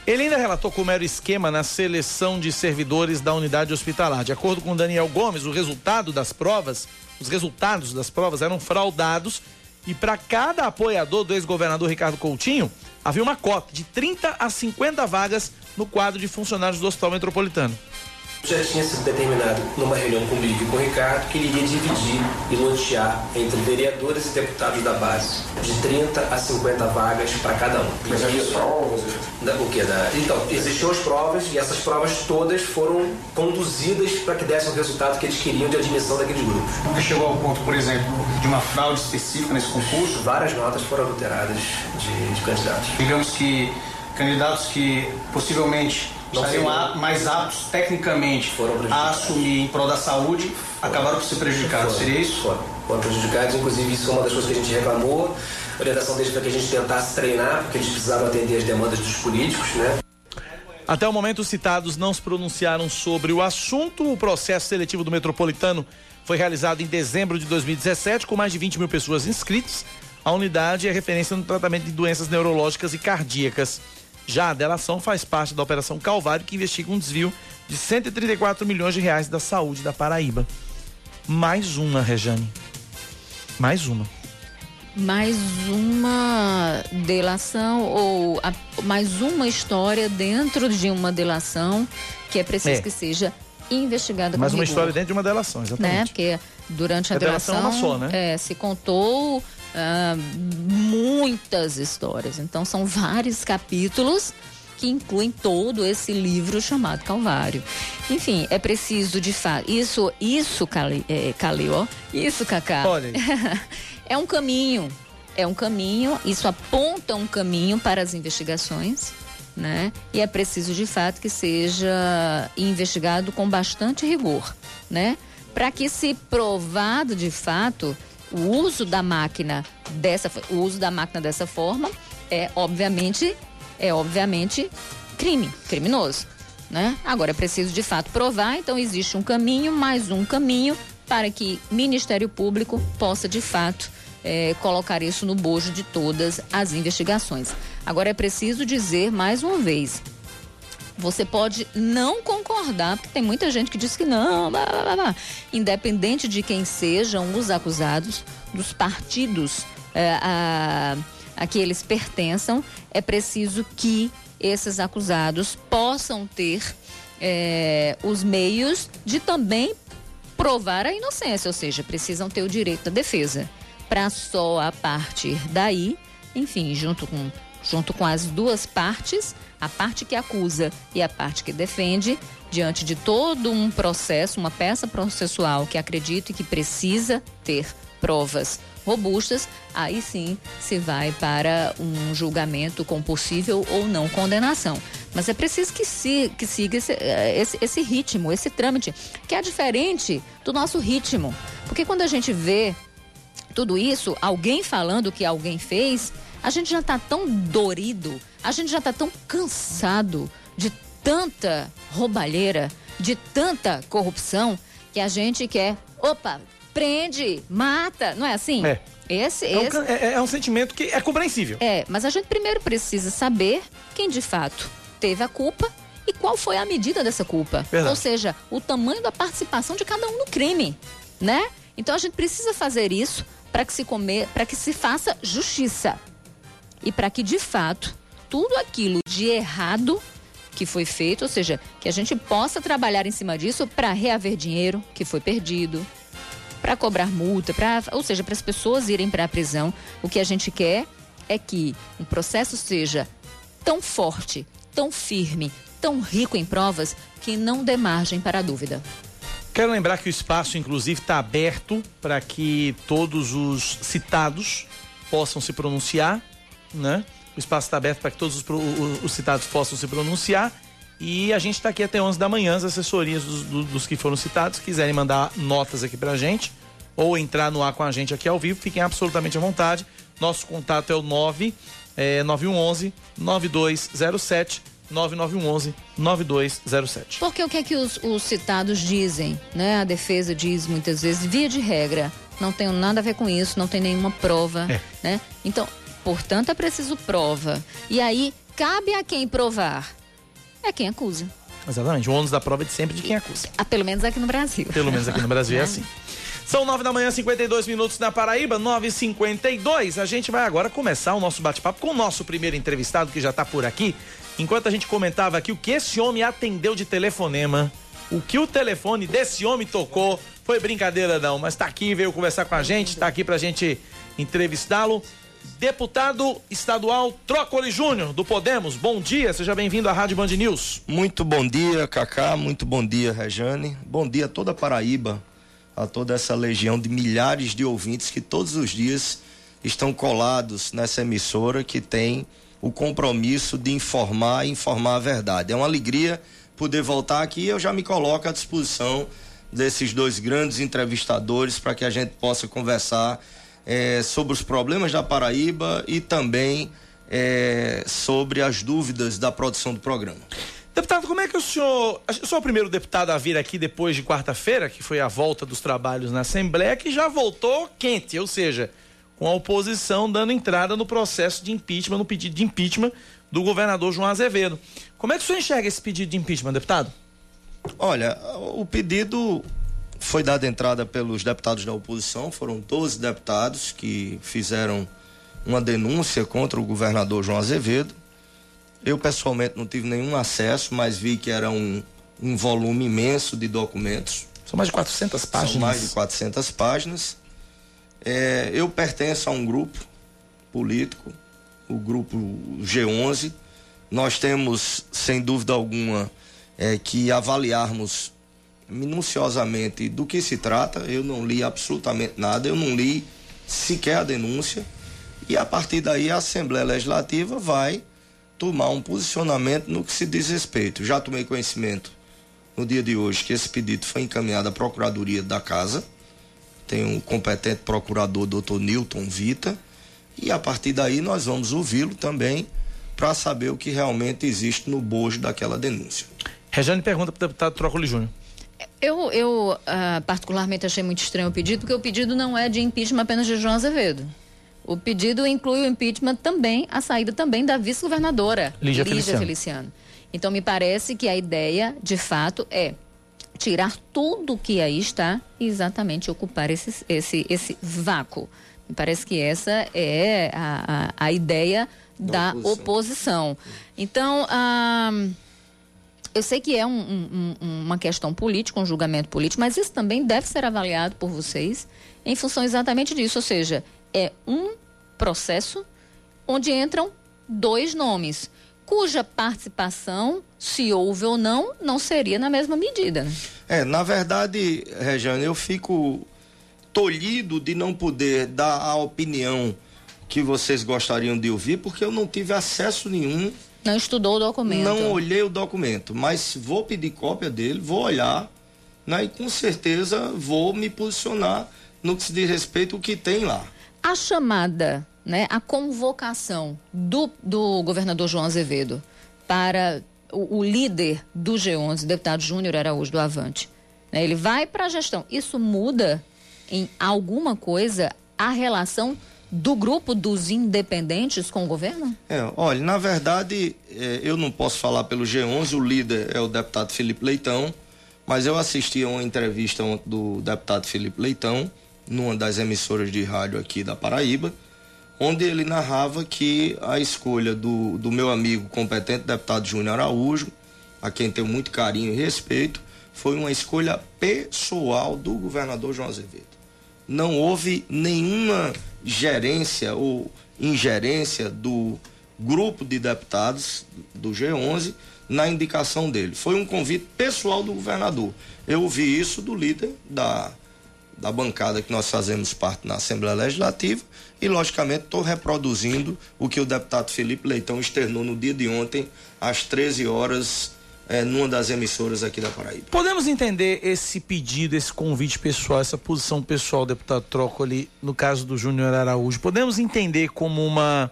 B: ele ainda relatou como era o esquema na seleção de servidores da unidade hospitalar. De acordo com Daniel Gomes, o resultado das provas, os resultados das provas eram fraudados e para cada apoiador do ex-governador Ricardo Coutinho, havia uma cota de 30 a 50 vagas no quadro de funcionários do Hospital Metropolitano.
E: Já tinha sido determinado numa reunião comigo e com o Ricardo que ele iria dividir e lotear entre vereadores e deputados da base de 30 a 50 vagas para cada um.
F: Mas havia provas?
E: o que? Da, então, existiam as provas e essas provas todas foram conduzidas para que dessem o resultado que eles queriam de admissão daqueles grupos.
G: Nunca chegou ao ponto, por exemplo, de uma fraude específica nesse concurso?
E: Várias notas foram adulteradas de, de candidatos.
G: Digamos que candidatos que possivelmente estariam a, mais aptos tecnicamente a assumir em prol da saúde, acabaram por ser prejudicados. Seria isso?
E: Foram. Foram prejudicados, inclusive isso é uma das coisas que a gente reclamou. A orientação deles para que a gente tentasse treinar, porque eles precisavam atender as demandas dos políticos, né?
B: Até o momento, os citados não se pronunciaram sobre o assunto. O processo seletivo do Metropolitano foi realizado em dezembro de 2017, com mais de 20 mil pessoas inscritas. A unidade é referência no tratamento de doenças neurológicas e cardíacas. Já a delação faz parte da Operação Calvário, que investiga um desvio de 134 milhões de reais da saúde da Paraíba. Mais uma, Rejane. Mais uma.
C: Mais uma delação ou a, mais uma história dentro de uma delação que é preciso é. que seja investigada com
B: uma
C: rigor,
B: história dentro de uma delação,
C: né?
B: exatamente.
C: Porque durante a,
B: A delação é uma
C: delação
B: só, né?
C: é, se contou ah, muitas histórias. Então são vários capítulos que incluem todo esse livro chamado Calvário. Enfim, é preciso de fato. Isso, isso, Cali, é, Cali, ó. Isso, Cacá.
B: Olha
C: é um caminho. É um caminho, isso aponta um caminho para as investigações, né? E é preciso de fato que seja investigado com bastante rigor, né? Para que se provado de fato o uso da máquina dessa o uso da máquina dessa forma é obviamente é obviamente crime, criminoso, né? Agora é preciso de fato provar, então existe um caminho, mais um caminho para que Ministério Público possa de fato eh, colocar isso no bojo de todas as investigações. Agora é preciso dizer mais uma vez, você pode não concordar, porque tem muita gente que diz que não, blá, blá, blá, independente de quem sejam os acusados, dos partidos eh, a, a que eles pertençam, é preciso que esses acusados possam ter eh, os meios de também provar a inocência, ou seja, precisam ter o direito da defesa. Para só a partir daí, enfim, junto com, junto com as duas partes, a parte que acusa e a parte que defende, diante de todo um processo, uma peça processual que acredito e que precisa ter provas robustas, aí sim se vai para um julgamento com possível ou não condenação. Mas é preciso que, se, que siga esse, eh, esse, esse ritmo, esse trâmite, que é diferente do nosso ritmo. Porque quando a gente vê tudo isso, alguém falando que alguém fez, a gente já está tão dorido, a gente já está tão cansado de tanta roubalheira, de tanta corrupção, que a gente quer, opa, prende, mata, não é assim?
B: É.
C: Esse,
B: É um,
C: esse,
B: é- é um sentimento que é compreensível.
C: é, mas a gente primeiro precisa saber quem de fato teve a culpa e qual foi a medida dessa culpa.
B: Verdade.
C: Ou seja, o tamanho da participação de cada um no crime, né? Então a gente precisa fazer isso para que se comer, para que se faça justiça. E para que de fato tudo aquilo de errado que foi feito, ou seja, que a gente possa trabalhar em cima disso para reaver dinheiro que foi perdido, para cobrar multa, pra, ou seja, para as pessoas irem para a prisão. O que a gente quer é que um processo seja tão forte, tão firme, tão rico em provas que não dê margem para a dúvida.
B: Quero lembrar que o espaço, inclusive, está aberto para que todos os citados possam se pronunciar, né? O espaço está aberto para que todos os, os citados possam se pronunciar. E a gente está aqui até 11 da manhã, as assessorias dos, do- dos que foram citados, quiserem mandar notas aqui para a gente ou entrar no ar com a gente aqui ao vivo, fiquem absolutamente à vontade. Nosso contato é o 9 é, 9111 9207 9911 9207.
C: Porque o que é que os, os citados dizem, né? A defesa diz muitas vezes, via de regra, não tenho nada a ver com isso, não tem nenhuma prova,
B: É.
C: né? Então, portanto, é preciso prova. E aí, cabe a quem provar? É quem acusa.
B: Exatamente, o ônus da prova é de sempre de quem acusa.
C: Ah, pelo menos aqui no Brasil.
B: Pelo menos aqui no Brasil é assim. São nove da manhã, 52 minutos na Paraíba, 9h52. A gente vai agora começar o nosso bate-papo com o nosso primeiro entrevistado, que já está por aqui. Enquanto a gente comentava aqui o que esse homem atendeu de telefonema, o que o telefone desse homem tocou, foi brincadeira não, mas tá aqui, veio conversar com a gente, tá aqui pra gente entrevistá-lo. Deputado estadual Trócoli Júnior, do Podemos, bom dia, seja bem-vindo à Rádio Band News.
H: Muito bom dia, Cacá. Muito bom dia, Rejane. Bom dia a toda a Paraíba, a toda essa legião de milhares de ouvintes que todos os dias estão colados nessa emissora que tem o compromisso de informar e informar a verdade. É uma alegria poder voltar aqui e eu já me coloco à disposição desses dois grandes entrevistadores para que a gente possa conversar eh, sobre os problemas da Paraíba e também eh, sobre as dúvidas da produção do programa.
B: Deputado, como é que o senhor. Eu sou o primeiro deputado a vir aqui depois de quarta-feira, que foi a volta dos trabalhos na Assembleia, que já voltou quente, ou seja, com a oposição dando entrada no processo de impeachment, no pedido de impeachment do governador João Azevedo. Como é que o senhor enxerga esse pedido de impeachment, deputado?
H: Olha, o pedido foi dado entrada pelos deputados da oposição, foram 12 deputados que fizeram uma denúncia contra o governador João Azevedo. Eu pessoalmente não tive nenhum acesso, mas vi que era um um volume imenso de documentos.
B: São mais de 400 páginas.
H: São mais de 400 páginas. É, eu pertenço a um grupo político, o grupo G11. Nós temos, sem dúvida alguma, é, que avaliarmos minuciosamente do que se trata. Eu não li absolutamente nada, eu não li sequer a denúncia. E a partir daí a Assembleia Legislativa vai tomar um posicionamento no que se diz respeito. Já tomei conhecimento no dia de hoje que esse pedido foi encaminhado à Procuradoria da Casa. Tem um competente procurador, doutor Newton Vita. E a partir daí nós vamos ouvi-lo também para saber o que realmente existe no bojo daquela denúncia.
B: Rejane pergunta para o deputado Trócoli Júnior.
C: Eu, eu uh, particularmente achei muito estranho o pedido, porque o pedido não é de impeachment apenas de João Azevedo. O pedido inclui o impeachment também, a saída também da vice-governadora,
B: Lígia, Lígia Feliciano.
C: Feliciano. Então, me parece que a ideia, de fato, é tirar tudo que aí está e exatamente ocupar esse, esse, esse vácuo. Me parece que essa é a, a, a ideia da, da oposição. oposição. Então, ah, eu sei que é um, um, uma questão política, um julgamento político, mas isso também deve ser avaliado por vocês em função exatamente disso. Ou seja, é um processo onde entram dois nomes, cuja participação, se houve ou não, não seria na mesma medida. Né?
H: É, na verdade, Regiane, eu fico tolhido de não poder dar a opinião que vocês gostariam de ouvir, porque eu não tive acesso nenhum
C: não estudou o documento.
H: Não olhei o documento, mas vou pedir cópia dele, vou olhar, né, e com certeza vou me posicionar no que se diz respeito ao que tem lá.
C: A chamada, né, a convocação do, do governador João Azevedo para o, o líder do G11, deputado Júnior Araújo do Avante, né, ele vai para a gestão. Isso muda em alguma coisa a relação do grupo dos independentes com o governo?
H: É, olha, na verdade, é, eu não posso falar pelo G11, o líder é o deputado Felipe Leitão, mas eu assisti a uma entrevista do deputado Felipe Leitão, numa das emissoras de rádio aqui da Paraíba, onde ele narrava que a escolha do, do meu amigo competente deputado Júnior Araújo, a quem tenho muito carinho e respeito, foi uma escolha pessoal do governador João Azevedo. Não houve nenhuma gerência ou ingerência do grupo de deputados do G11 na indicação dele. Foi um convite pessoal do governador. Eu ouvi isso do líder da, da bancada que nós fazemos parte na Assembleia Legislativa e, logicamente, estou reproduzindo o que o deputado Felipe Leitão externou no dia de ontem, às 13 horas é, numa das emissoras aqui da Paraíba.
B: Podemos entender esse pedido, esse convite pessoal, essa posição pessoal, deputado Trócoli, no caso do Júnior Araújo, podemos entender como uma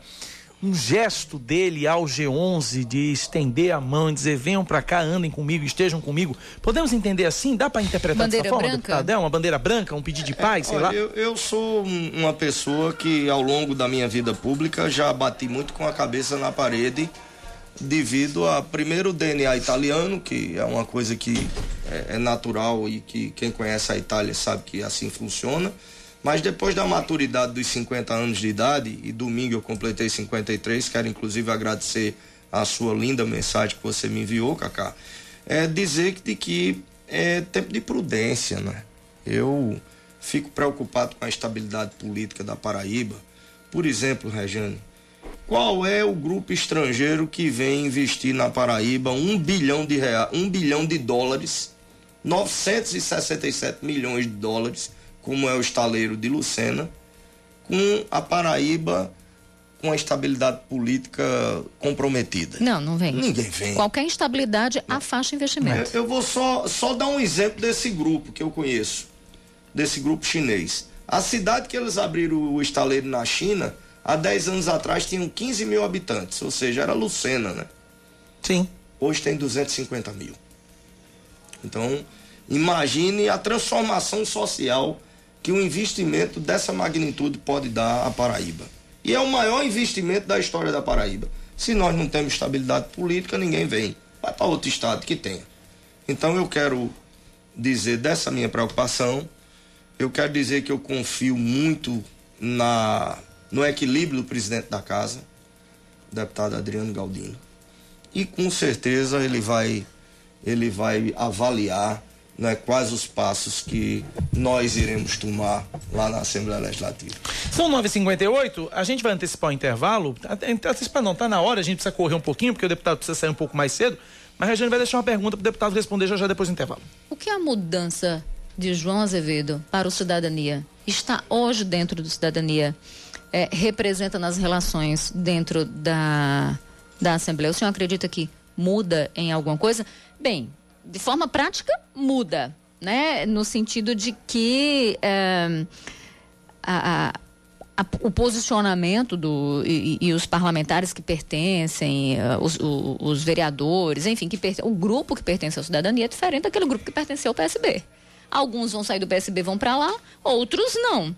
B: um gesto dele ao G11 de estender a mão e dizer venham para cá, andem comigo, estejam comigo. Podemos entender assim? Dá para interpretar
C: bandeira
B: dessa forma,
C: branca?
B: deputado? É uma bandeira branca, um pedido de paz, é, sei
H: olha,
B: lá?
H: Eu, eu sou uma pessoa que ao longo da minha vida pública já bati muito com a cabeça na parede devido a primeiro DNA italiano, que é uma coisa que é, é, natural e que quem conhece a Itália sabe que assim funciona. Mas depois da maturidade dos 50 anos de idade, e domingo eu completei 53, quero inclusive agradecer a sua linda mensagem que você me enviou, Cacá, é dizer que, de que é tempo de prudência, né? Eu fico preocupado com a estabilidade política da Paraíba. Por exemplo, Rejane, qual é o grupo estrangeiro que vem investir na Paraíba um bilhão de reais, um bilhão de dólares, 967 milhões de dólares, como é o estaleiro de Lucena, com a Paraíba com a estabilidade política comprometida.
C: Não, não vem.
H: Ninguém vem.
C: Qualquer instabilidade afasta investimento.
H: Eu, eu vou só, só dar um exemplo desse grupo que eu conheço, desse grupo chinês. A cidade que eles abriram o estaleiro na China há 10 anos atrás tinham 15 mil habitantes, ou seja, era Lucena, né?
B: Sim.
H: Hoje tem 250 mil. Então, imagine a transformação social que um investimento dessa magnitude pode dar à Paraíba. E é o maior investimento da história da Paraíba. Se nós não temos estabilidade política, ninguém vem. Vai para outro estado que tenha. Então eu quero dizer dessa minha preocupação, eu quero dizer que eu confio muito na no equilíbrio do presidente da casa, o deputado Adriano Galdino. E com certeza ele vai ele vai avaliar né, quais os passos que nós iremos tomar lá na Assembleia Legislativa.
B: São 9h58, a gente vai antecipar o intervalo. Antecipar não, está na hora, a gente precisa correr um pouquinho, porque o deputado precisa sair um pouco mais cedo. Mas a Regiane vai deixar uma pergunta para o deputado responder já, já depois do intervalo.
C: O que é a mudança de João Azevedo para o Cidadania está hoje dentro do Cidadania? É, representa nas relações dentro da, da Assembleia? O senhor acredita que muda em alguma coisa? Bem, de forma prática, muda, né? No sentido de que é, a, a, o posicionamento do, e, e, os parlamentares que pertencem, uh, os, o, os, vereadores, enfim, que o grupo que pertence à cidadania é diferente daquele grupo que pertence ao PSB. Alguns vão sair do PSB vão para lá, outros não.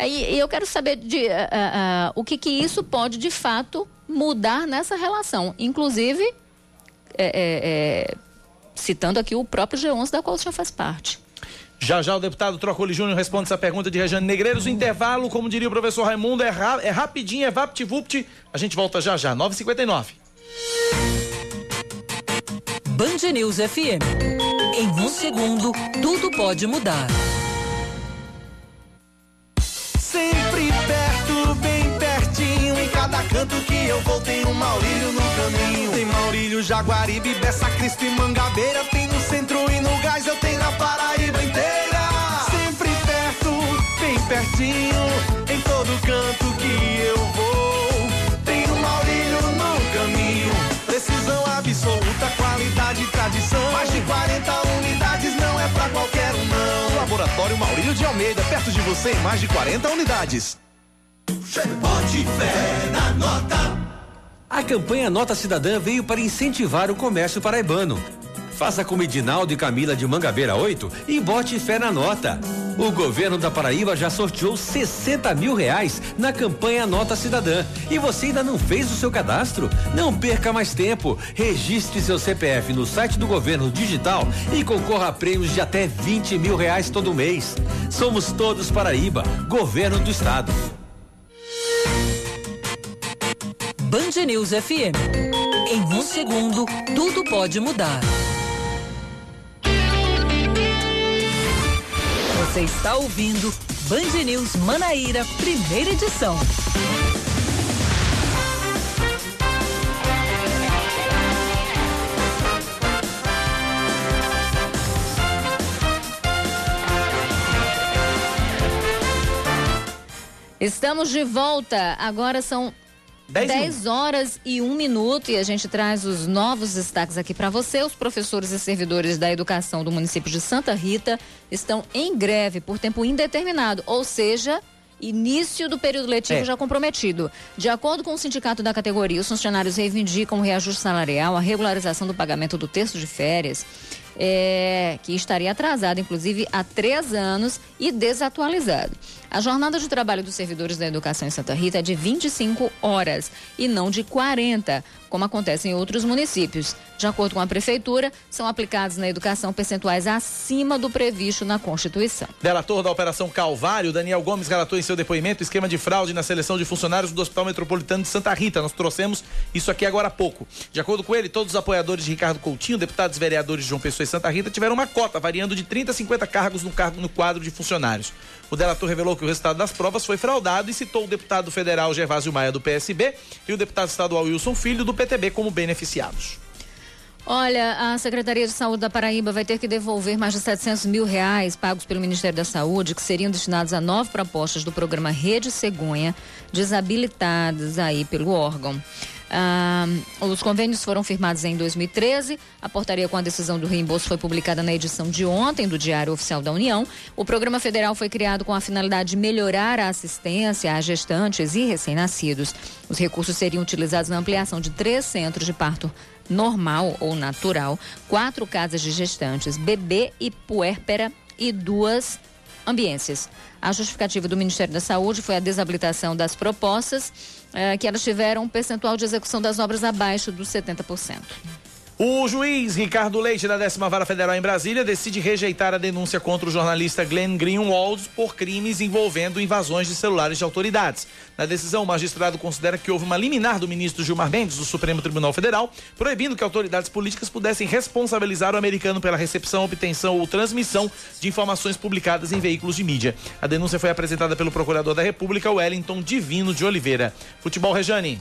C: E, eu quero saber de, uh, uh, o que, que isso pode de fato mudar nessa relação. Inclusive, é, é, é, citando aqui o próprio G11, da qual o senhor faz parte.
B: Já já o deputado Trocoli Júnior responde essa pergunta de Rejane Negreiros. O intervalo, como diria o professor Raimundo, é, ra é rapidinho, é vapt-vupt. A gente volta já já, 9h59.
A: Band News FM. Em um segundo, tudo pode mudar.
I: Sempre perto, bem pertinho. Em cada canto que eu vou, tem um Maurílio no caminho. Tem Maurílio, Jaguaribe, Beça, Cristo e Mangabeira. Tem no centro e no gás, eu tenho na Paraíba inteira. Sempre perto, bem pertinho. Em todo canto que eu 40 unidades não é pra qualquer um, não.
J: Laboratório Maurílio de Almeida, perto de você em mais de 40 unidades.
I: Bote fé na nota.
K: A campanha Nota Cidadã veio para incentivar o comércio paraibano. Faça como Edinaldo e Camila de Mangabeira 8 e bote fé na nota. O governo da Paraíba já sorteou 60 mil reais na campanha Nota Cidadã. E você ainda não fez o seu cadastro? Não perca mais tempo. Registre seu CPF no site do governo digital e concorra a prêmios de até 20 mil reais todo mês. Somos todos Paraíba, governo do estado.
A: Band News FM. Em um segundo, tudo pode mudar. Você está ouvindo Band News Manaíra, primeira edição.
C: Estamos de volta. Agora são 10, horas e um minuto e a gente traz os novos destaques aqui para você. Os professores e servidores da educação do município de Santa Rita estão em greve por tempo indeterminado, ou seja, início do período letivo é. já comprometido. De acordo com o sindicato da categoria, os funcionários reivindicam o reajuste salarial, a regularização do pagamento do terço de férias é, que estaria atrasado, inclusive, há três anos e desatualizado. A jornada de trabalho dos servidores da educação em Santa Rita é de 25 horas e não de 40, como acontece em outros municípios. De acordo com a Prefeitura, são aplicados na educação percentuais acima do previsto na Constituição.
B: Delator da Operação Calvário, Daniel Gomes relatou em seu depoimento esquema de fraude na seleção de funcionários do Hospital Metropolitano de Santa Rita. Nós trouxemos isso aqui agora há pouco. De acordo com ele, todos os apoiadores de Ricardo Coutinho, deputados e vereadores de João Pessoa e Santa Rita, tiveram uma cota variando de 30 a 50 cargos no, cargo, no quadro de funcionários. O delator revelou que o resultado das provas foi fraudado e citou o deputado federal Gervásio Maia do PSB e o deputado estadual Wilson Filho do PTB como beneficiados.
C: Olha, a Secretaria de Saúde da Paraíba vai ter que devolver mais de 700 mil reais pagos pelo Ministério da Saúde, que seriam destinados a nove propostas do programa Rede Cegonha, desabilitadas aí pelo órgão. Ah, os convênios foram firmados em 2013. A portaria com a decisão do reembolso foi publicada na edição de ontem do Diário Oficial da União. O programa federal foi criado com a finalidade de melhorar a assistência a gestantes e recém-nascidos. Os recursos seriam utilizados na ampliação de três centros de parto normal ou natural, quatro casas de gestantes, bebê e puérpera e duas ambiências. A justificativa do Ministério da Saúde foi a desabilitação das propostas, eh, que elas tiveram um percentual de execução das obras abaixo dos 70%.
B: O juiz Ricardo Leite, da décima vara federal em Brasília, decide rejeitar a denúncia contra o jornalista Glenn Greenwald por crimes envolvendo invasões de celulares de autoridades. Na decisão, o magistrado considera que houve uma liminar do ministro Gilmar Mendes, do Supremo Tribunal Federal, proibindo que autoridades políticas pudessem responsabilizar o americano pela recepção, obtenção ou transmissão de informações publicadas em veículos de mídia. A denúncia foi apresentada pelo procurador da República, Wellington Divino de Oliveira. Futebol Rejane.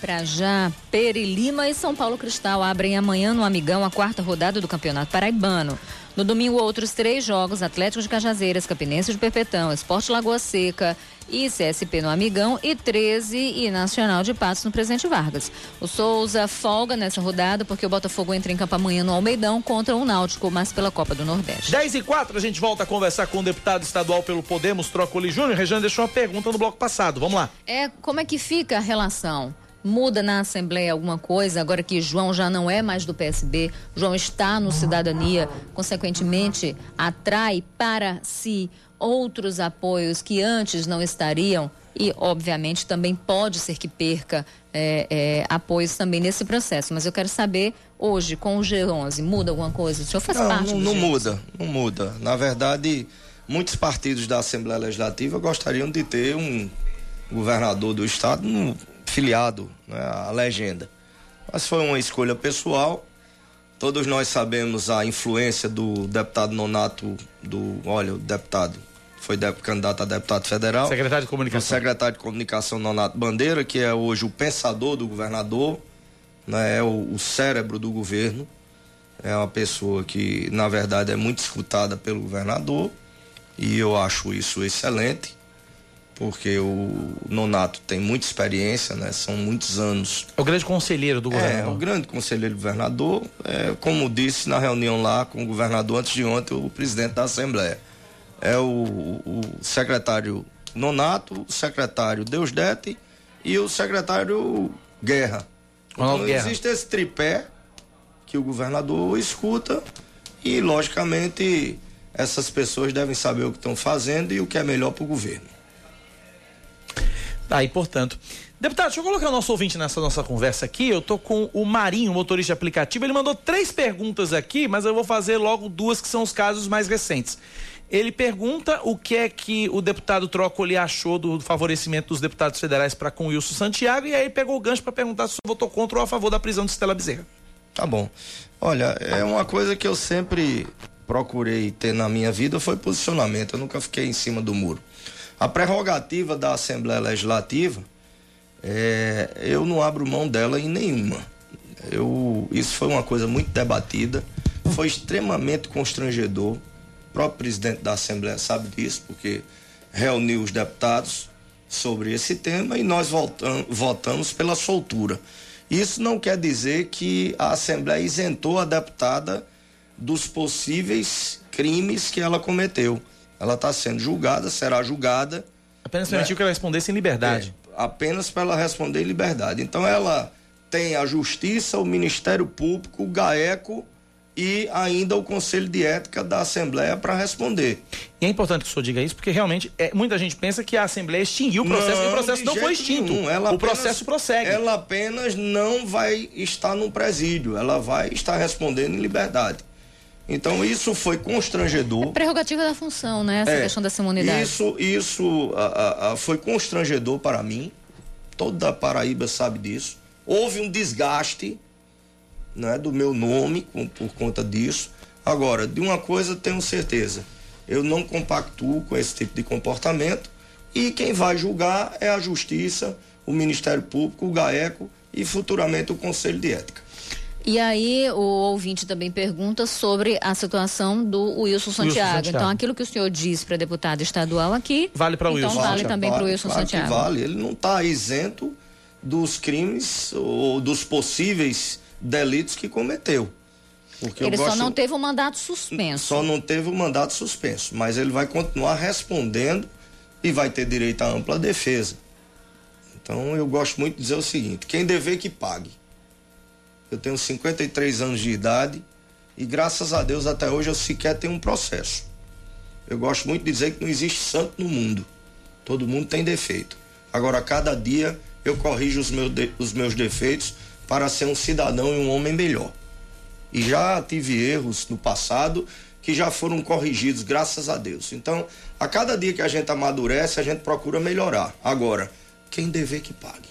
C: Pra já, Peri Lima e São Paulo Cristal abrem amanhã no Amigão a quarta rodada do Campeonato Paraibano. No domingo, outros três jogos: Atlético de Cajazeiras, Campinense de Perpetão, Esporte Lagoa Seca e CSP no Amigão e 13 e Nacional de Patos no Presidente Vargas. O Souza folga nessa rodada porque o Botafogo entra em campo amanhã no Almeidão contra o Náutico, mas pela Copa do Nordeste.
B: 10 e 4, a gente volta a conversar com o deputado estadual pelo Podemos, Trócoli Júnior. Rejane deixou uma pergunta no bloco passado. Vamos lá.
C: É, como é que fica a relação? Muda na Assembleia alguma coisa, agora que João já não é mais do PSB, João está no Cidadania, consequentemente atrai para si outros apoios que antes não estariam e, obviamente, também pode ser que perca é, é, apoios também nesse processo. Mas eu quero saber, hoje, com o G11, muda alguma coisa? O senhor faz
H: não,
C: parte
H: Não, não muda, não muda. Na verdade, muitos partidos da Assembleia Legislativa gostariam de ter um governador do Estado filiado né, à legenda. Mas foi uma escolha pessoal. Todos nós sabemos a influência do deputado Nonato, do, olha, o deputado, foi candidato a deputado federal.
B: Secretário de Comunicação.
H: O secretário de Comunicação Nonato Bandeira, que é hoje o pensador do governador, né, é o, o cérebro do governo. É uma pessoa que, na verdade, é muito escutada pelo governador e eu acho isso excelente porque o Nonato tem muita experiência, né? São muitos anos.
B: É o grande conselheiro do governador.
H: É, o grande conselheiro do governador. É, como disse na reunião lá com o governador antes de ontem, o presidente da Assembleia. É o, o secretário Nonato, o secretário Deusdete e o secretário Guerra.
B: Ronaldo
H: então,
B: Guerra.
H: existe esse tripé que o governador escuta e, logicamente, essas pessoas devem saber o que estão fazendo e o que é melhor para o governo.
B: Tá aí, portanto. Deputado, deixa eu colocar o nosso ouvinte nessa nossa conversa aqui. Eu tô com o Marinho, motorista aplicativo. Ele mandou três perguntas aqui, mas eu vou fazer logo duas que são os casos mais recentes. Ele pergunta o que é que o deputado Trócoli achou do favorecimento dos deputados federais para com Wilson Santiago e aí pegou o gancho para perguntar se votou contra ou a favor da prisão de Estela Bezerra.
H: Tá bom. Olha, é uma coisa que eu sempre procurei ter na minha vida foi posicionamento. Eu nunca fiquei em cima do muro. A prerrogativa da Assembleia Legislativa, é, eu não abro mão dela em nenhuma. Eu, isso foi uma coisa muito debatida, foi extremamente constrangedor. O próprio presidente da Assembleia sabe disso, porque reuniu os deputados sobre esse tema e nós votamos pela soltura. Isso não quer dizer que a Assembleia isentou a deputada dos possíveis crimes que ela cometeu. Ela está sendo julgada, será julgada.
B: Apenas permitiu né? que ela respondesse em liberdade.
H: É, apenas para ela responder em liberdade. Então ela tem a Justiça, o Ministério Público, o GAECO e ainda o Conselho de Ética da Assembleia para responder.
B: E é importante que o senhor diga isso, porque realmente é, muita gente pensa que a Assembleia extinguiu o processo não, e o processo não foi extinto. o apenas, processo prossegue.
H: Ela apenas não vai estar no presídio, ela vai estar respondendo em liberdade. Então isso foi constrangedor. É
C: prerrogativa da função, né? Essa é, questão dessa imunidade.
H: Isso, isso a, a, foi constrangedor para mim. Toda a Paraíba sabe disso. Houve um desgaste né, do meu nome com, por conta disso. Agora, de uma coisa tenho certeza. Eu não compactuo com esse tipo de comportamento. E quem vai julgar é a Justiça, o Ministério Público, o GAECO e futuramente o Conselho de Ética.
C: E aí o ouvinte também pergunta sobre a situação do Wilson Santiago. Wilson Santiago. Então aquilo que o senhor disse para deputado estadual aqui,
B: vale para o
C: então
B: Wilson.
C: vale, vale também para o Wilson
H: claro
C: Santiago.
H: vale, ele não está isento dos crimes ou dos possíveis delitos que cometeu.
C: Porque ele gosto... só não teve o um mandato suspenso.
H: Só não teve o um mandato suspenso, mas ele vai continuar respondendo e vai ter direito à ampla defesa. Então eu gosto muito de dizer o seguinte: quem dever que pague. Eu tenho 53 anos de idade e graças a Deus até hoje eu sequer tenho um processo. Eu gosto muito de dizer que não existe santo no mundo. Todo mundo tem defeito. Agora, cada dia eu corrijo os meus, de, os meus defeitos para ser um cidadão e um homem melhor. E já tive erros no passado que já foram corrigidos, graças a Deus. Então, a cada dia que a gente amadurece, a gente procura melhorar. Agora, quem dever que pague.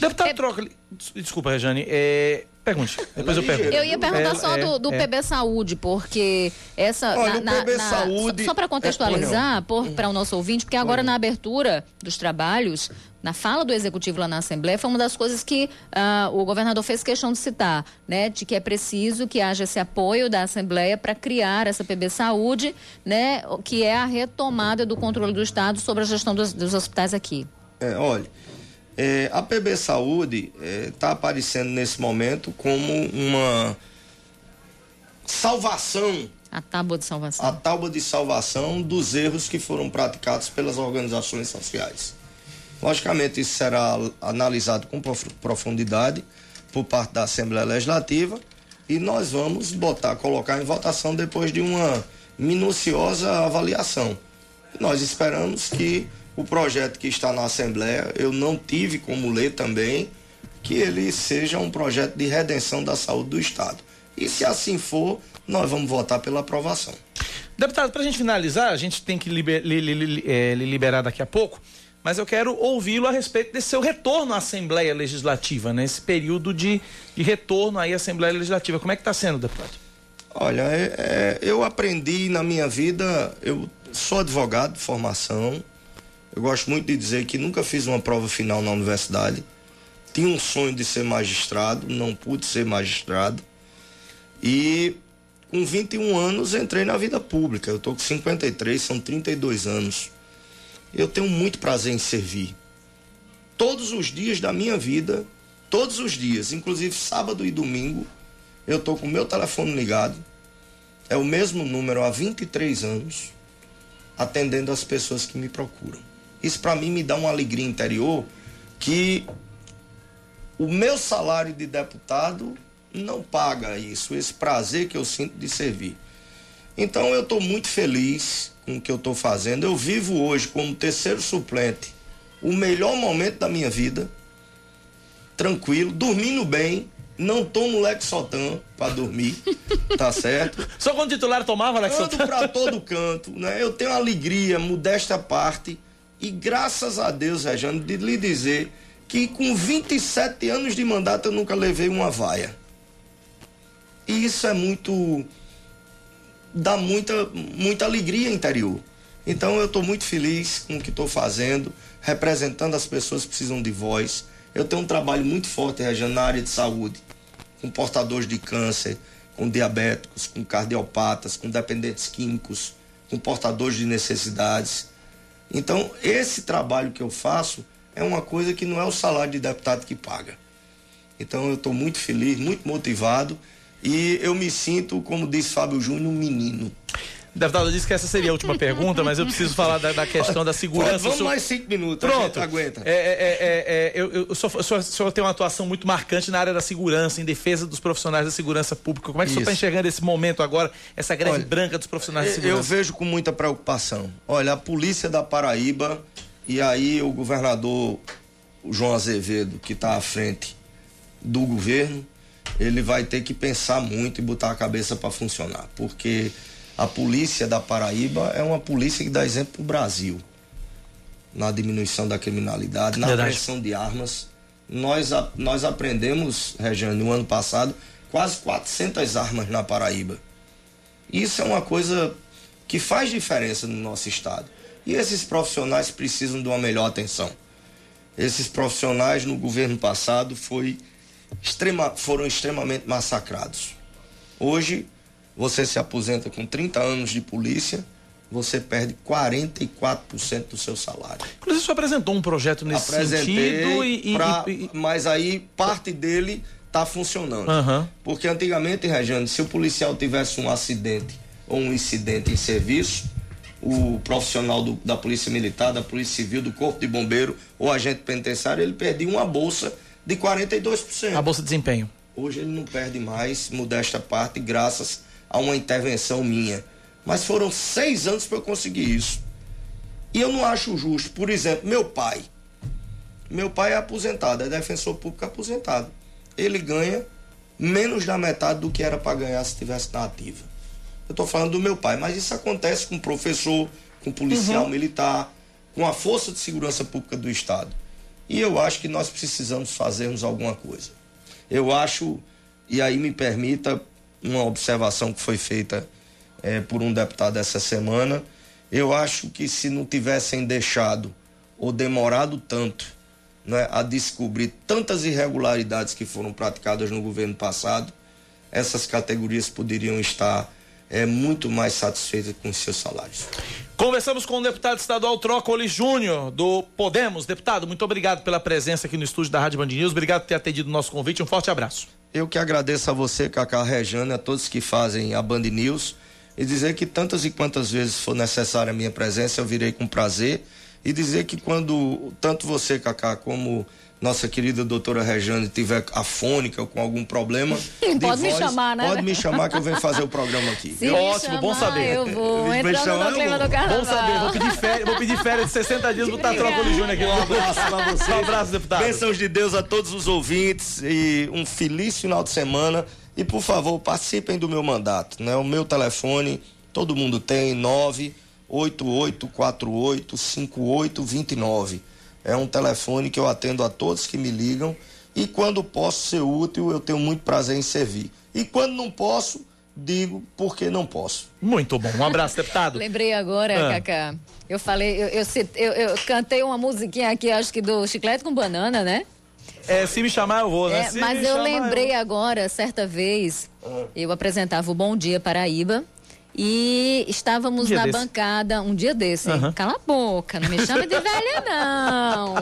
B: Deputado é... Troca, desculpa, Rejane, é, Pergunte, depois eu pergunto.
C: Eu ia perguntar é, só do, do é, PB Saúde, porque essa.
H: Olha, na, o PB na, Saúde.
C: Só, só para contextualizar, é, para o nosso ouvinte, porque agora na abertura dos trabalhos, na fala do executivo lá na Assembleia, foi uma das coisas que uh, o governador fez questão de citar, né? De que é preciso que haja esse apoio da Assembleia para criar essa PB Saúde, né? Que é a retomada do controle do Estado sobre a gestão dos, dos hospitais aqui.
H: É, olha. É, a PB Saúde está é, aparecendo nesse momento como uma salvação.
C: A tábua de salvação.
H: A tábua de salvação dos erros que foram praticados pelas organizações sociais. Logicamente, isso será analisado com profundidade por parte da Assembleia Legislativa e nós vamos botar, colocar em votação depois de uma minuciosa avaliação. Nós esperamos que o projeto que está na Assembleia, eu não tive como ler também que ele seja um projeto de redenção da saúde do Estado. E se assim for, nós vamos votar pela aprovação.
B: Deputado, para a gente finalizar, a gente tem que liber, li, li, li, é, liberar daqui a pouco, mas eu quero ouvi-lo a respeito desse seu retorno à Assembleia Legislativa, nesse né? período de, de retorno aí à Assembleia Legislativa. Como é que está sendo, deputado?
H: Olha, é, é, eu aprendi na minha vida, eu sou advogado de formação, eu gosto muito de dizer que nunca fiz uma prova final na universidade. Tinha um sonho de ser magistrado, não pude ser magistrado. E com 21 anos entrei na vida pública. Eu estou com 53, são 32 anos. Eu tenho muito prazer em servir. Todos os dias da minha vida, todos os dias, inclusive sábado e domingo, eu estou com o meu telefone ligado. É o mesmo número há 23 anos, atendendo as pessoas que me procuram. Isso para mim me dá uma alegria interior que o meu salário de deputado não paga isso, esse prazer que eu sinto de servir. Então eu estou muito feliz com o que eu estou fazendo. Eu vivo hoje como terceiro suplente, o melhor momento da minha vida, tranquilo, dormindo bem. Não tomo Lexotan para dormir, tá certo?
B: Só quando o titular tomava Lexotan?
H: Ando para todo canto, né? Eu tenho alegria, modesta parte e graças a Deus, Rejane, de lhe dizer que com 27 anos de mandato eu nunca levei uma vaia. E isso é muito. dá muita, muita alegria interior. Então eu estou muito feliz com o que estou fazendo, representando as pessoas que precisam de voz. Eu tenho um trabalho muito forte, Rejane, na área de saúde, com portadores de câncer, com diabéticos, com cardiopatas, com dependentes químicos, com portadores de necessidades. Então, esse trabalho que eu faço é uma coisa que não é o salário de deputado que paga. Então, eu estou muito feliz, muito motivado e eu me sinto, como disse Fábio Júnior, um menino.
B: Deputado, disse que essa seria a última pergunta, mas eu preciso falar da, da questão da segurança.
H: Vamos mais cinco minutos,
B: Pronto.
H: aguenta.
B: É, é, é, é, eu, eu, o, senhor, o senhor tem uma atuação muito marcante na área da segurança, em defesa dos profissionais da segurança pública. Como é que Isso. o senhor está enxergando esse momento agora, essa greve Olha, branca dos profissionais da segurança?
H: Eu vejo com muita preocupação. Olha, a polícia da Paraíba e aí o governador João Azevedo, que está à frente do governo, ele vai ter que pensar muito e botar a cabeça para funcionar, porque a polícia da Paraíba é uma polícia que dá exemplo para o Brasil na diminuição da criminalidade, na Verdade. pressão de armas. Nós, nós aprendemos, Regiane, no ano passado, quase 400 armas na Paraíba. Isso é uma coisa que faz diferença no nosso estado. E esses profissionais precisam de uma melhor atenção. Esses profissionais no governo passado foi extrema, foram extremamente massacrados. Hoje você se aposenta com 30 anos de polícia, você perde 44% do seu salário.
B: Inclusive, você apresentou um projeto nesse
H: Apresentei
B: sentido e,
H: pra, e, Mas aí parte dele está funcionando.
B: Uhum.
H: Porque antigamente, Rejane, se o policial tivesse um acidente ou um incidente em serviço, o profissional do, da Polícia Militar, da Polícia Civil, do Corpo de Bombeiro ou agente penitenciário, ele perdia uma bolsa de 42%.
B: A bolsa de desempenho.
H: Hoje ele não perde mais, modesta parte, graças a uma intervenção minha. Mas foram seis anos para eu conseguir isso. E eu não acho justo. Por exemplo, meu pai. Meu pai é aposentado, é defensor público aposentado. Ele ganha menos da metade do que era para ganhar se estivesse na ativa. Eu estou falando do meu pai, mas isso acontece com professor, com policial uhum. militar, com a força de segurança pública do Estado. E eu acho que nós precisamos fazermos alguma coisa. Eu acho, e aí me permita uma observação que foi feita é, por um deputado essa semana, eu acho que se não tivessem deixado ou demorado tanto né, a descobrir tantas irregularidades que foram praticadas no governo passado, essas categorias poderiam estar é, muito mais satisfeitas com seus salários.
B: Conversamos com o deputado estadual Trócoli Júnior, do Podemos. Deputado, muito obrigado pela presença aqui no estúdio da Rádio Band News. Obrigado por ter atendido o nosso convite. Um forte abraço.
H: Eu que agradeço a você, Cacá Rejane, a todos que fazem a Band News e dizer que tantas e quantas vezes for necessária a minha presença, eu virei com prazer. E dizer que quando tanto você, Cacá, como nossa querida doutora Rejane tiver afônica ou com algum problema.
C: pode
H: voz,
C: me chamar, né?
H: Pode me chamar que eu venho fazer o programa aqui.
C: Se Ótimo, chamar, bom saber. Eu vou. Entrando chamar, no clima do carnaval.
B: Bom saber, vou pedir férias, vou pedir férias de 60 dias, botar troca do Júnior aqui. Um abraço pra você. Um abraço, deputado.
H: Bênçãos de Deus a todos os ouvintes e um feliz final de semana. E por favor, participem do meu mandato, né? O meu telefone, todo mundo tem, 98848 5829 é um telefone que eu atendo a todos que me ligam e quando posso ser útil, eu tenho muito prazer em servir. E quando não posso, digo porque não posso.
B: Muito bom. Um abraço, deputado.
C: Lembrei agora, ah. Cacá. Eu falei, eu, eu, eu, eu, cantei uma musiquinha aqui, acho que do Chiclete com Banana, né?
B: É, se me chamar eu vou, né?
C: É, mas eu lembrei eu... agora, certa vez, ah. eu apresentava o Bom Dia Paraíba e estávamos um na desse. bancada um dia desse. Uhum. Cala a boca, não me chame de velha, não.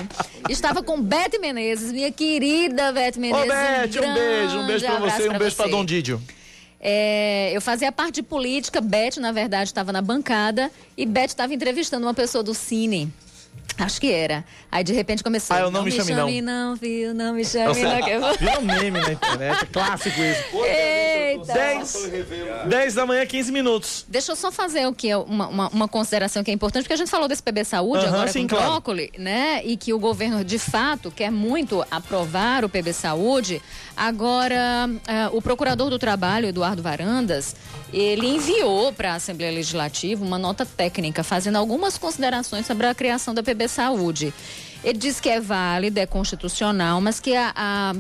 C: Estava com Bete Menezes, minha querida Bete Menezes. Ô,
B: Bete, um, um beijo, um beijo pra você e um beijo pra Dom Didio.
C: É, eu fazia parte de política, Beth, na verdade, estava na bancada e Beth estava entrevistando uma pessoa do Cine. Acho que era. Aí de repente começou.
B: Ah, eu não, não me, chame,
C: chame, não. não, viu? Não me chame, não. Que
B: eu... Virou meme na internet, é clássico isso.
C: Eita.
B: 10, da manhã, 15 minutos.
C: Deixa eu só fazer o que? Uma, uma, uma, consideração que é importante, porque a gente falou desse PB Saúde agora sim, com claro. Brócoli, né? E que o governo, de fato, quer muito aprovar o PB Saúde. Agora, uh, o procurador do trabalho, Eduardo Varandas, ele enviou para a Assembleia Legislativa uma nota técnica fazendo algumas considerações sobre a criação da PB Saúde. Ele diz que é válida, é constitucional, mas que a, a,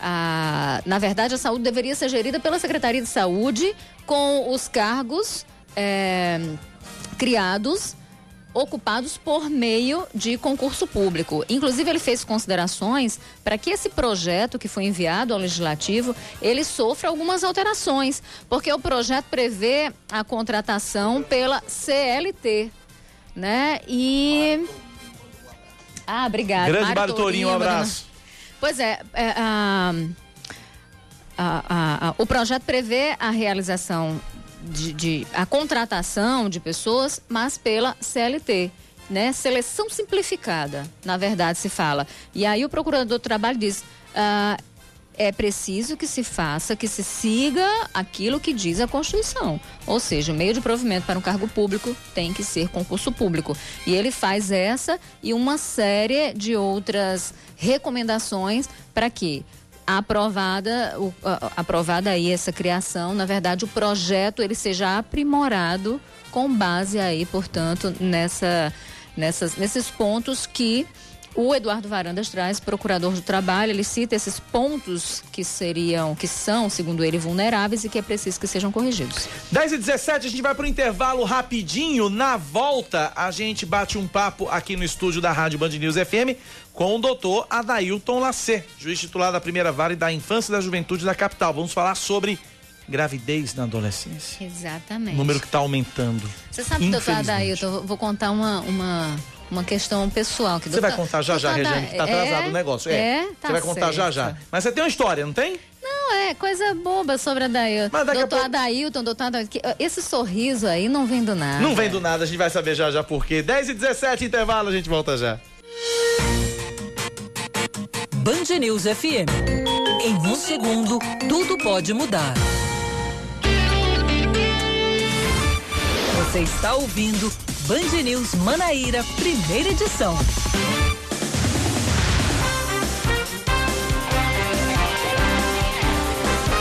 C: a, na verdade a saúde deveria ser gerida pela Secretaria de Saúde com os cargos é, criados ocupados por meio de concurso público. Inclusive, ele fez considerações para que esse projeto que foi enviado ao Legislativo, ele sofra algumas alterações, porque o projeto prevê a contratação pela CLT, né? E... Ah, obrigada.
B: Grande Mário um abraço.
C: Pois é, é a... A, a, a, o projeto prevê a realização de, de, a contratação de pessoas, mas pela CLT. Né? Seleção simplificada, na verdade, se fala. E aí o procurador do trabalho diz: ah, é preciso que se faça, que se siga aquilo que diz a Constituição. Ou seja, o meio de provimento para um cargo público tem que ser concurso público. E ele faz essa e uma série de outras recomendações para que aprovada, o, aprovada aí essa criação, na verdade o projeto ele seja aprimorado com base aí, portanto, nessa, nessas, nesses pontos que o Eduardo Varandas traz, procurador do trabalho, ele cita esses pontos que seriam, que são, segundo ele, vulneráveis e que é preciso que sejam corrigidos.
B: 10 e 17 a gente vai para o intervalo rapidinho. Na volta, a gente bate um papo aqui no estúdio da Rádio Band News FM com o doutor Adailton Lacê, juiz titular da primeira vara da infância e da juventude da capital. Vamos falar sobre gravidez na adolescência.
C: Exatamente.
B: Número que está aumentando.
C: Você sabe, doutor Adailton, vou contar uma, uma uma questão pessoal.
B: Que você vai contar já já, Regiane, que tá atrasado é, o negócio. É, é tá você vai contar certo. já já. Mas você tem uma história, não tem?
C: Não, é coisa boba sobre a Adailton. Mas doutor pouco... Adailton, doutor Adailton. Esse sorriso aí não vem do nada.
B: Não vem do nada, a gente vai saber já já por quê. 10 e 17 intervalo, a gente volta já.
A: Band News FM. Em um segundo, tudo pode mudar. Você está ouvindo Band News Manaíra, primeira edição.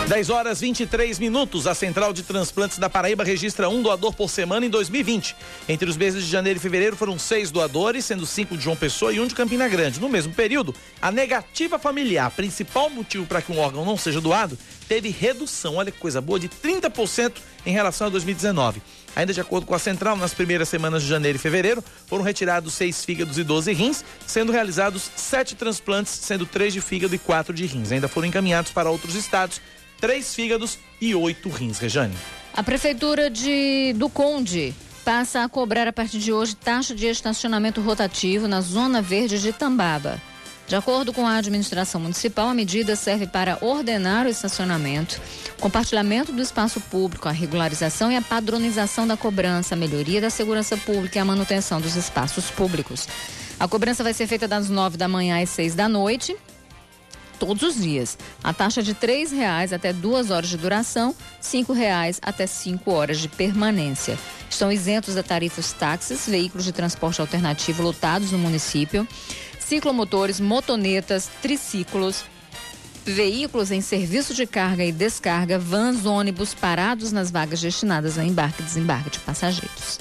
B: 10 horas 23 minutos. A Central de Transplantes da Paraíba registra um doador por semana em 2020. Entre os meses de janeiro e fevereiro foram seis doadores, sendo cinco de João Pessoa e um de Campina Grande. No mesmo período, a negativa familiar, principal motivo para que um órgão não seja doado, teve redução, olha que coisa boa, de 30% em relação a 2019. Ainda de acordo com a Central, nas primeiras semanas de janeiro e fevereiro, foram retirados seis fígados e 12 rins, sendo realizados sete transplantes, sendo três de fígado e quatro de rins. Ainda foram encaminhados para outros estados três fígados e oito rins. Rejane.
C: A Prefeitura de do Conde passa a cobrar a partir de hoje taxa de estacionamento rotativo na Zona Verde de Tambaba. De acordo com a administração municipal, a medida serve para ordenar o estacionamento, compartilhamento do espaço público, a regularização e a padronização da cobrança, a melhoria da segurança pública e a manutenção dos espaços públicos. A cobrança vai ser feita das nove da manhã às seis da noite todos os dias. A taxa de R$ reais até duas horas de duração, R$ reais até cinco horas de permanência. Estão isentos da tarifa os táxis, veículos de transporte alternativo lotados no município, ciclomotores, motonetas, triciclos, veículos em serviço de carga e descarga, vans, ônibus parados nas vagas destinadas a embarque e desembarque de passageiros.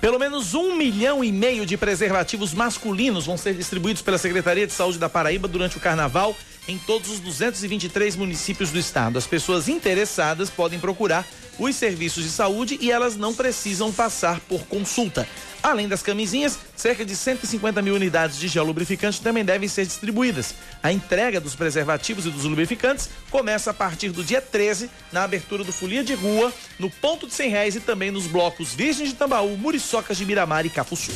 B: Pelo menos um milhão e meio de preservativos masculinos vão ser distribuídos pela Secretaria de Saúde da Paraíba durante o carnaval em todos os 223 municípios do estado. As pessoas interessadas podem procurar os serviços de saúde e elas não precisam passar por consulta. Além das camisinhas, cerca de 150 mil unidades de gel lubrificante também devem ser distribuídas. A entrega dos preservativos e dos lubrificantes começa a partir do dia 13, na abertura do Folia de Rua, no Ponto de 100 Réis e também nos blocos Virgens de Tambaú, Muriçocas de Miramar e Capuçu.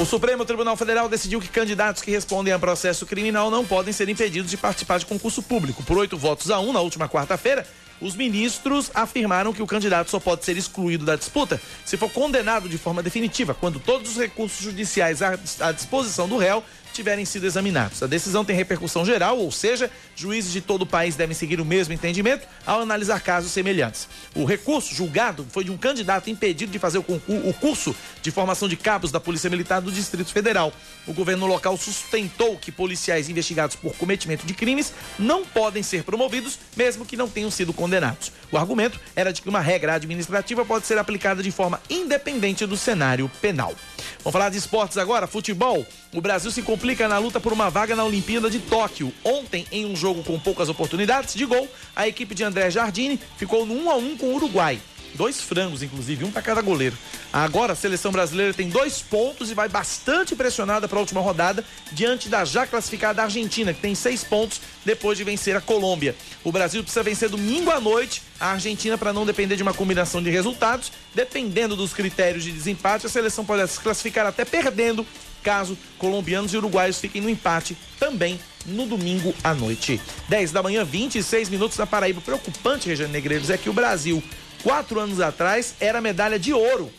B: O Supremo Tribunal Federal decidiu que candidatos que respondem a processo criminal não podem ser impedidos de participar de concurso público. Por oito votos a um, na última quarta-feira, os ministros afirmaram que o candidato só pode ser excluído da disputa se for condenado de forma definitiva, quando todos os recursos judiciais à disposição do réu tiverem sido examinados. A decisão tem repercussão geral, ou seja, juízes de todo o país devem seguir o mesmo entendimento ao analisar casos semelhantes. O recurso julgado foi de um candidato impedido de fazer o, curso de formação de cabos da Polícia Militar do Distrito Federal. O governo local sustentou que policiais investigados por cometimento de crimes não podem ser promovidos, mesmo que não tenham sido condenados. O argumento era de que uma regra administrativa pode ser aplicada de forma independente do cenário penal. Vamos falar de esportes agora, futebol. O Brasil se complica na luta por uma vaga na Olimpíada de Tóquio. Ontem, em um jogo com poucas oportunidades de gol, a equipe de André Jardine ficou no 1 a 1 com o Uruguai. Dois frangos, inclusive, um para cada goleiro. Agora a seleção brasileira tem dois pontos e vai bastante pressionada para a última rodada, diante da já classificada Argentina, que tem seis pontos depois de vencer a Colômbia. O Brasil precisa vencer domingo à noite a Argentina para não depender de uma combinação de resultados. Dependendo dos critérios de desempate, a seleção pode se classificar até perdendo, caso colombianos e uruguaios fiquem no empate também no domingo à noite. 10 da manhã, 26 minutos na Paraíba. Preocupante, Regiane Negreiros, é que o Brasil quatro anos atrás era medalha de ouro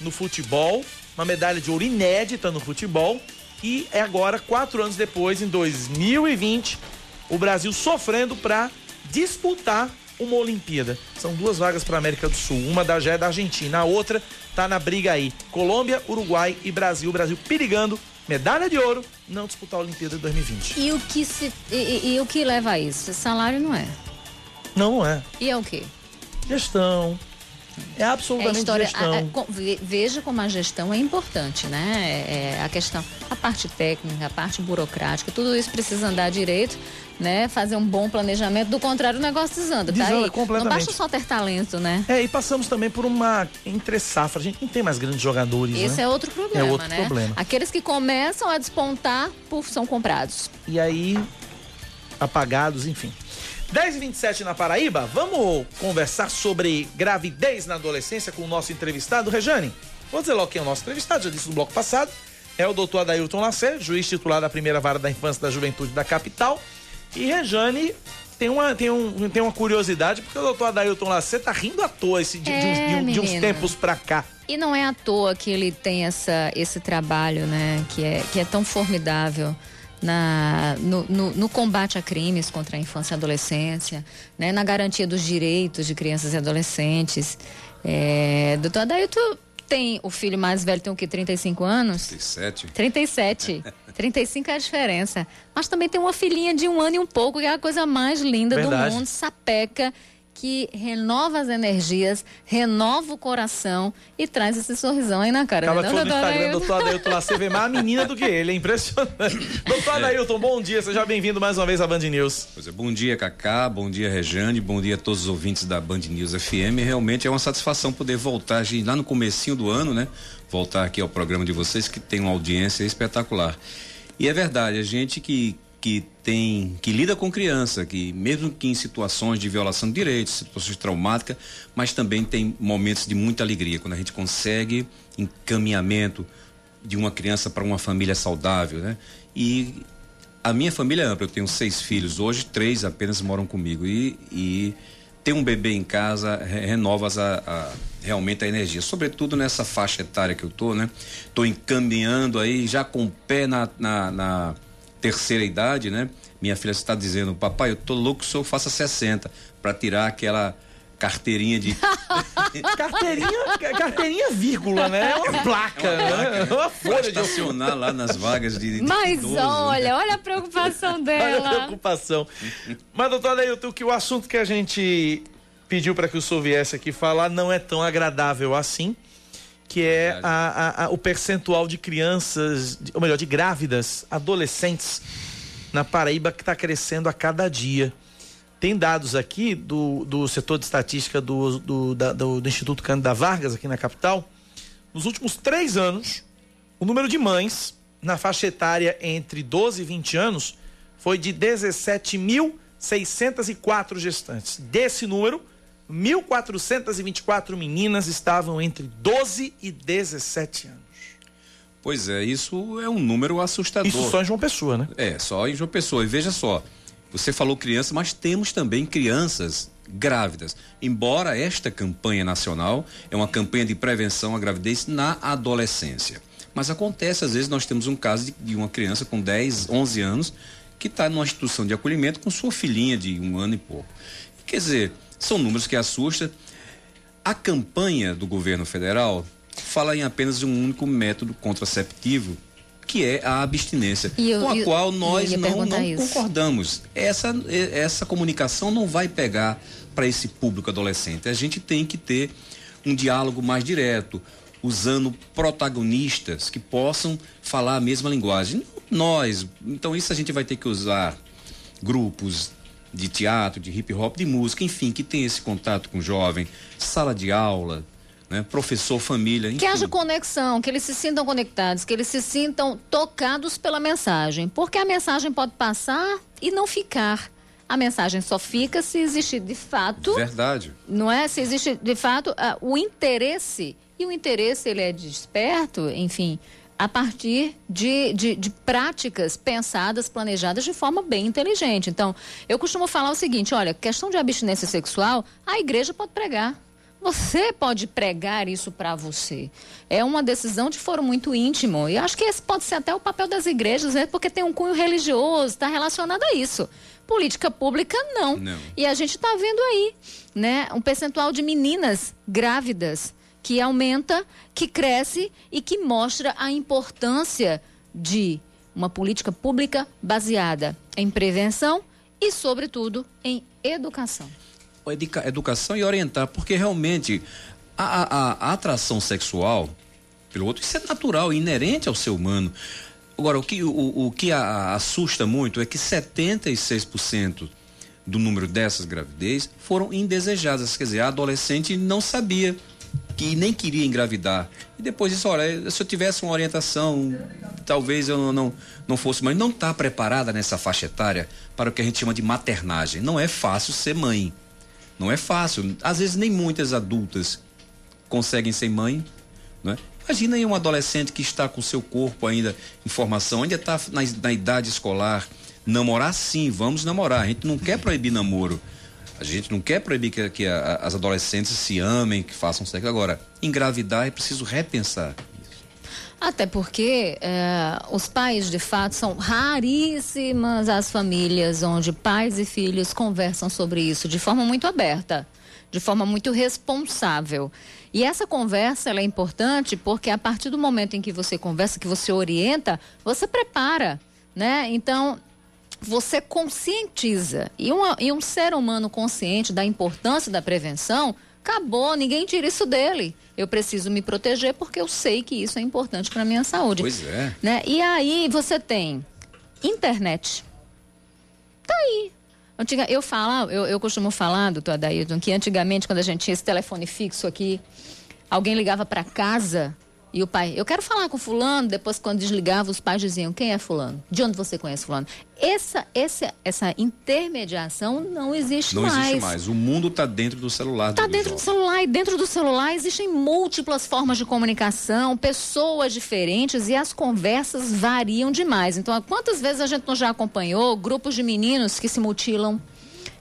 B: no futebol, uma medalha de ouro inédita no futebol. E é agora, quatro anos depois, em 2020, o Brasil sofrendo para disputar uma Olimpíada. São duas vagas para a América do Sul. Uma da, já é da Argentina, a outra tá na briga aí. Colômbia, Uruguai e Brasil. O Brasil perigando medalha de ouro, não disputar a Olimpíada de 2020.
C: E o que se e, e, o que leva a isso? Salário não é.
B: Não, não é.
C: E é o quê?
B: Gestão. É absolutamente é história, gestão. A, a,
C: veja como a gestão é importante, né? É, é, a questão, a parte técnica, a parte burocrática, tudo isso precisa andar direito, né? Fazer um bom planejamento. Do contrário, o negócio desanda. Tá desanda tá aí. Não basta só ter talento, né?
B: É, e passamos também por uma entre safra. A gente não tem mais grandes jogadores.
C: Esse
B: né?
C: é outro problema,
B: é outro
C: né?
B: Problema.
C: Aqueles que começam a despontar por, são comprados.
B: E aí, apagados, enfim. 10 e 27 na Paraíba, vamos conversar sobre gravidez na adolescência com o nosso entrevistado, Rejane. Vou dizer logo quem é o nosso entrevistado, já disse no bloco passado. É o doutor Adailton Lacer, juiz titular da primeira vara da infância e da juventude da capital. E Rejane tem uma, tem, um, tem uma curiosidade, porque o doutor Adailton Lacer tá rindo à toa esse, de, é, de, de, uns, tempos pra cá.
C: E não é à toa que ele tem essa, esse trabalho, né, que é, que é tão formidável na, no, no, no, combate a crimes contra a infância e adolescência, né, na garantia dos direitos de crianças e adolescentes. É, doutor Adailton tem o filho mais velho, tem o quê? 35 anos?
L: 37.
C: 37. 35 é a diferença. Mas também tem uma filhinha de um ano e um pouco, que é a coisa mais linda
B: Verdade.
C: do mundo, sapeca, que renova as energias, renova o coração e traz esse sorrisão aí na cara.
B: Acaba
C: né,
B: no
C: doutora
B: Instagram,
C: Ailton?
B: doutor Adailton lá, você vê mais a menina do que ele, é impressionante. doutor Adailton, bom dia, seja bem-vindo mais uma vez à Band News.
L: Pois é, bom dia, Cacá, bom dia, Rejane, bom dia a todos os ouvintes da Band News FM. Realmente é uma satisfação poder voltar a gente, lá no comecinho do ano, né? Voltar aqui ao programa de vocês que tem uma audiência espetacular. E é verdade, a gente que que tem que lida com criança, que mesmo que em situações de violação de direitos, situações traumáticas, mas também tem momentos de muita alegria quando a gente consegue encaminhamento de uma criança para uma família saudável, né? E a minha família é ampla, eu tenho seis filhos, hoje três apenas moram comigo e, e ter um bebê em casa re- renova a, a- realmente a energia, sobretudo nessa faixa etária que eu tô, né? Tô encaminhando aí, já com o pé na, na, na terceira idade, né? Minha filha está dizendo, papai, eu tô louco que o senhor faça 60 para tirar aquela carteirinha de
B: Carteirinha, carteirinha vírgula, né? É uma placa, né? É uma
L: para
B: folha de
L: estacionar lá nas vagas de, de
C: Mas
L: idoso, né?
C: olha, olha a preocupação
B: Olha a
C: dela.
B: preocupação. Mas, doutor Adailton, que o assunto que a gente pediu para que o senhor viesse aqui falar não é tão agradável assim, que é a- a- a- o percentual de crianças, ou melhor, de grávidas, adolescentes na Paraíba que está crescendo a cada dia. Tem dados aqui do, do setor de estatística do, do, da- do- do Instituto Cândida Vargas, aqui na capital. Nos últimos três anos, o número de mães na faixa etária entre 12 e 20 anos foi de 17.604 gestantes. Desse número, 1.424 meninas estavam entre 12 e 17 anos.
L: Pois é, isso é um número assustador.
B: Isso só em João Pessoa, né?
L: É, só em João Pessoa. E veja só, você falou criança, mas temos também crianças grávidas. Embora esta campanha nacional é uma campanha de prevenção à gravidez na adolescência. Mas acontece, às vezes, nós temos um caso de, de uma criança com 10, 11 anos que está numa instituição de acolhimento com sua filhinha de um ano e pouco. Quer dizer, são números que assustam. A campanha do governo federal fala em apenas um único método contraceptivo, que é a abstinência,
C: eu-
L: com a
C: eu-
L: qual nós não, não concordamos. Essa, essa comunicação não vai pegar para esse público adolescente. A gente tem que ter um diálogo mais direto, usando protagonistas que possam falar a mesma linguagem. Nós, então isso a gente vai ter que usar grupos de teatro, de hip hop, de música, enfim, que tem esse contato com o jovem, sala de aula, né, professor, família, enfim.
C: Que haja conexão, que eles se sintam conectados, que eles se sintam tocados pela mensagem. Porque a mensagem pode passar e não ficar. A mensagem só fica se existe de fato,
L: Verdade.
C: não é? Se existe de fato ah, o interesse. E o interesse ele é desperto, enfim, a partir de, de, de práticas pensadas, planejadas de forma bem inteligente. Então, eu costumo falar o seguinte: olha, questão de abstinência sexual, a igreja pode pregar. Você pode pregar isso para você. É uma decisão de foro muito íntimo. E acho que esse pode ser até o papel das igrejas, né? porque tem um cunho religioso, está relacionado a isso. Política pública, não.
L: Não.
C: E a gente está vendo aí, né, um percentual de meninas grávidas que aumenta, que cresce e que mostra a importância de uma política pública baseada em prevenção e, sobretudo, em educação.
L: Educa- educação e orientar, porque realmente a, a- a- atração sexual pelo outro, isso é natural, inerente ao ser humano. Agora, o que, o, o que a- assusta muito é que 76% do número dessas gravidez foram indesejadas, quer dizer, a adolescente não sabia que nem queria engravidar. E depois disso, olha, se eu tivesse uma orientação, talvez eu não, não, não fosse mãe. Não está preparada nessa faixa etária para o que a gente chama de maternagem. Não é fácil ser mãe. Não é fácil. Às vezes nem muitas adultas conseguem ser mãe, né? Imagina aí um adolescente que está com seu corpo ainda em formação, ainda está na, na idade escolar. Namorar sim, vamos namorar. A gente não quer proibir namoro. A gente não quer proibir que, que a- as adolescentes se amem, que façam sexo. Agora, engravidar é preciso repensar.
C: Até porque eh, os pais, de fato, são raríssimas as famílias onde pais e filhos conversam sobre isso de forma muito aberta, de forma muito responsável. E essa conversa é importante porque a partir do momento em que você conversa, que você orienta, você prepara, né? Então, você conscientiza. E, uma, e um ser humano consciente da importância da prevenção, acabou, ninguém tira isso dele. Eu preciso me proteger porque eu sei que isso é importante para a minha saúde.
L: Pois é.
C: Né? E aí você tem internet. Tá aí. Antiga, eu falo, eu, eu costumo falar, doutor Adailton, que antigamente, quando a gente tinha esse telefone fixo aqui, alguém ligava para casa e o pai, eu quero falar com fulano, depois quando desligava, os pais diziam, quem é fulano? De onde você conhece fulano? Essa, essa, essa intermediação não existe
L: não
C: mais.
L: Não existe mais. O mundo está dentro do celular.
C: Está dentro do celular e dentro do celular existem múltiplas formas de comunicação, pessoas diferentes e as conversas variam demais. Então, quantas vezes a gente não já acompanhou grupos de meninos que se mutilam?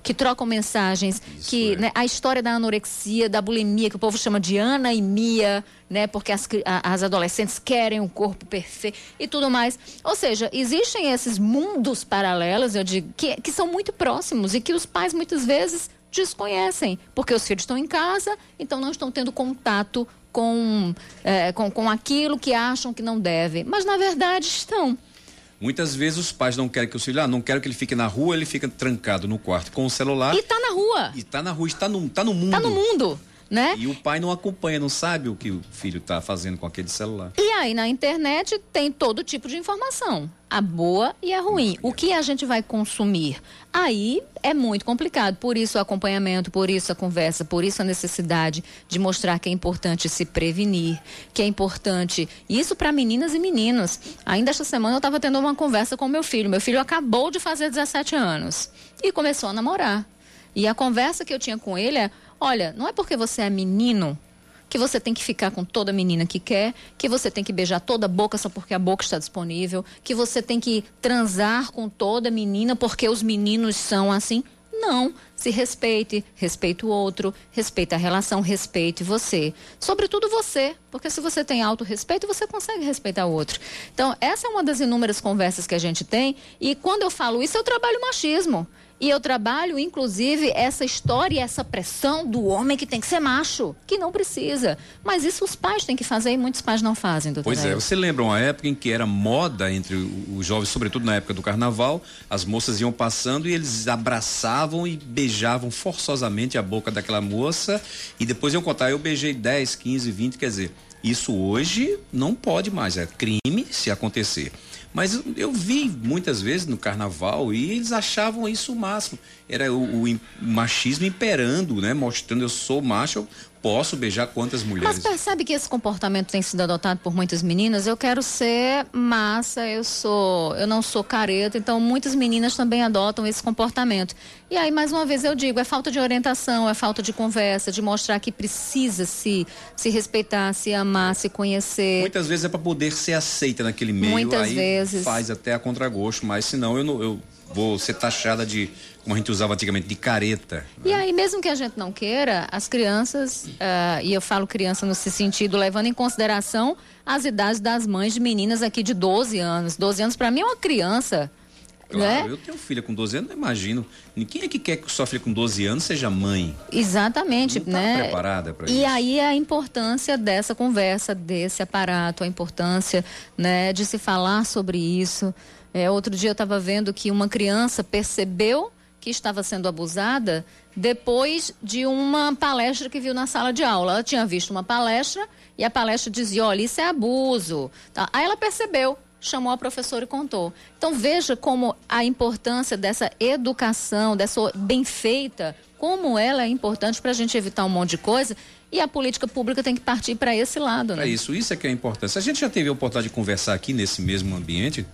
C: Que trocam mensagens, Isso que é. né, a história da anorexia, da bulimia, que o povo chama de anaemia, né, porque as, as adolescentes querem um corpo perfeito e tudo mais. Ou seja, existem esses mundos paralelos, eu digo, que, que são muito próximos e que os pais muitas vezes desconhecem, porque os filhos estão em casa, então não estão tendo contato com, é, com, com aquilo que acham que não devem, mas na verdade estão.
L: Muitas vezes os pais não querem que o filho, ah, não quero que ele fique na rua, ele fica trancado no quarto com o celular.
C: E tá na rua.
L: E tá na rua, está no, tá no mundo.
C: Tá no mundo. Né?
L: E o pai não acompanha, não sabe o que o filho está fazendo com aquele celular.
C: E aí na internet tem todo tipo de informação a boa e a ruim. O que a gente vai consumir? Aí é muito complicado. Por isso o acompanhamento, por isso a conversa, por isso a necessidade de mostrar que é importante se prevenir, que é importante. Isso para meninas e meninos. Ainda esta semana eu estava tendo uma conversa com meu filho. Meu filho acabou de fazer 17 anos e começou a namorar. E a conversa que eu tinha com ele é: olha, não é porque você é menino que você tem que ficar com toda menina que quer, que você tem que beijar toda boca só porque a boca está disponível, que você tem que transar com toda menina porque os meninos são assim. Não, se respeite, respeite o outro, respeite a relação, respeite você. Sobretudo você, porque se você tem autorrespeito, você consegue respeitar o outro. Então, essa é uma das inúmeras conversas que a gente tem, e quando eu falo isso, eu trabalho machismo. E eu trabalho, inclusive, essa história e essa pressão do homem que tem que ser macho, que não precisa. Mas isso os pais têm que fazer e muitos pais não fazem, doutor.
L: Pois é, você lembra uma época em que era moda entre os jovens, sobretudo na época do carnaval, as moças iam passando e eles abraçavam e beijavam forçosamente a boca daquela moça e depois iam contar, eu beijei 10, 15, 20, quer dizer, isso hoje não pode mais, é crime se acontecer. Mas eu vi muitas vezes no carnaval e eles achavam isso o máximo. Era o, o machismo imperando, né? Mostrando eu sou macho, posso beijar quantas mulheres.
C: Mas percebe que esse comportamento tem sido adotado por muitas meninas? Eu quero ser massa, eu sou, eu não sou careta, então muitas meninas também adotam esse comportamento. E aí, mais uma vez eu digo, é falta de orientação, é falta de conversa, de mostrar que precisa se se respeitar, se amar, se conhecer.
L: Muitas vezes é para poder ser aceita naquele meio,
C: muitas
L: aí
C: vezes.
L: faz até a contragosto, mas senão eu não, eu vou ser taxada de, como a gente usava antigamente, de careta. Né?
C: E aí, mesmo que a gente não queira, as crianças, uh, e eu falo criança nesse sentido, levando em consideração as idades das mães de meninas aqui de 12 anos. 12 anos, para mim, é uma criança.
L: Claro,
C: né?
L: eu tenho filha com 12 anos, não imagino. Quem é que quer que sua filha com 12 anos seja mãe?
C: Exatamente,
L: não tá
C: né?
L: preparada para
C: isso.
L: E
C: aí a importância dessa conversa, desse aparato, a importância, né, de se falar sobre isso. É, outro dia eu estava vendo que uma criança percebeu que estava sendo abusada depois de uma palestra que viu na sala de aula. Ela tinha visto uma palestra e a palestra dizia: olha, isso é abuso. Tá? Aí ela percebeu, chamou a professora e contou. Então veja como a importância dessa educação, dessa bem feita, como ela é importante para a gente evitar um monte de coisa. E a política pública tem que partir para esse lado, né?
L: É isso, isso é que é importante. A gente já teve a oportunidade de conversar aqui nesse mesmo ambiente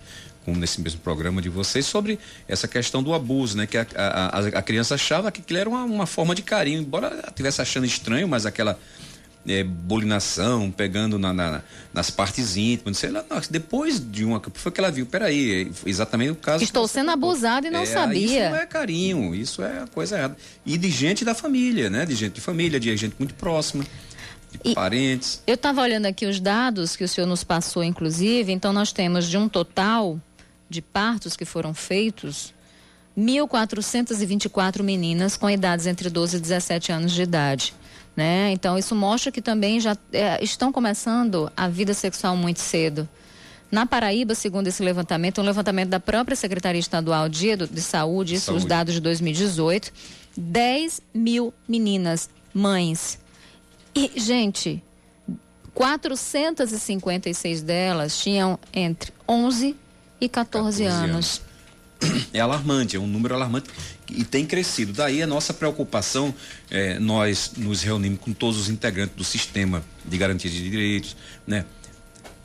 L: como nesse mesmo programa de vocês, sobre essa questão do abuso, né? Que a, a, a criança achava que aquilo era uma, uma forma de carinho, embora estivesse achando estranho, mas aquela é, bolinação, pegando na, na, nas partes íntimas, sei lá, não, depois de uma. Foi que ela viu, peraí, é exatamente o caso.
C: Estou sendo abusada e não
L: é,
C: sabia.
L: Isso não é carinho, isso é a coisa errada. E de gente da família, né? De gente de família, de gente muito próxima. De e parentes.
C: Eu estava olhando aqui os dados que o senhor nos passou, inclusive, então nós temos de um total de partos que foram feitos, 1.424 meninas com idades entre 12 e 17 anos de idade. Né? Então, isso mostra que também já é, estão começando a vida sexual muito cedo. Na Paraíba, segundo esse levantamento, um levantamento da própria Secretaria Estadual de, de Saúde, isso os dados de 2018, 10 mil meninas, mães. E, gente, 456 delas tinham entre 11 e 14, 14 anos. anos.
L: É alarmante, é um número alarmante e tem crescido. Daí a nossa preocupação, é, nós nos reunimos com todos os integrantes do sistema de garantia de direitos, né?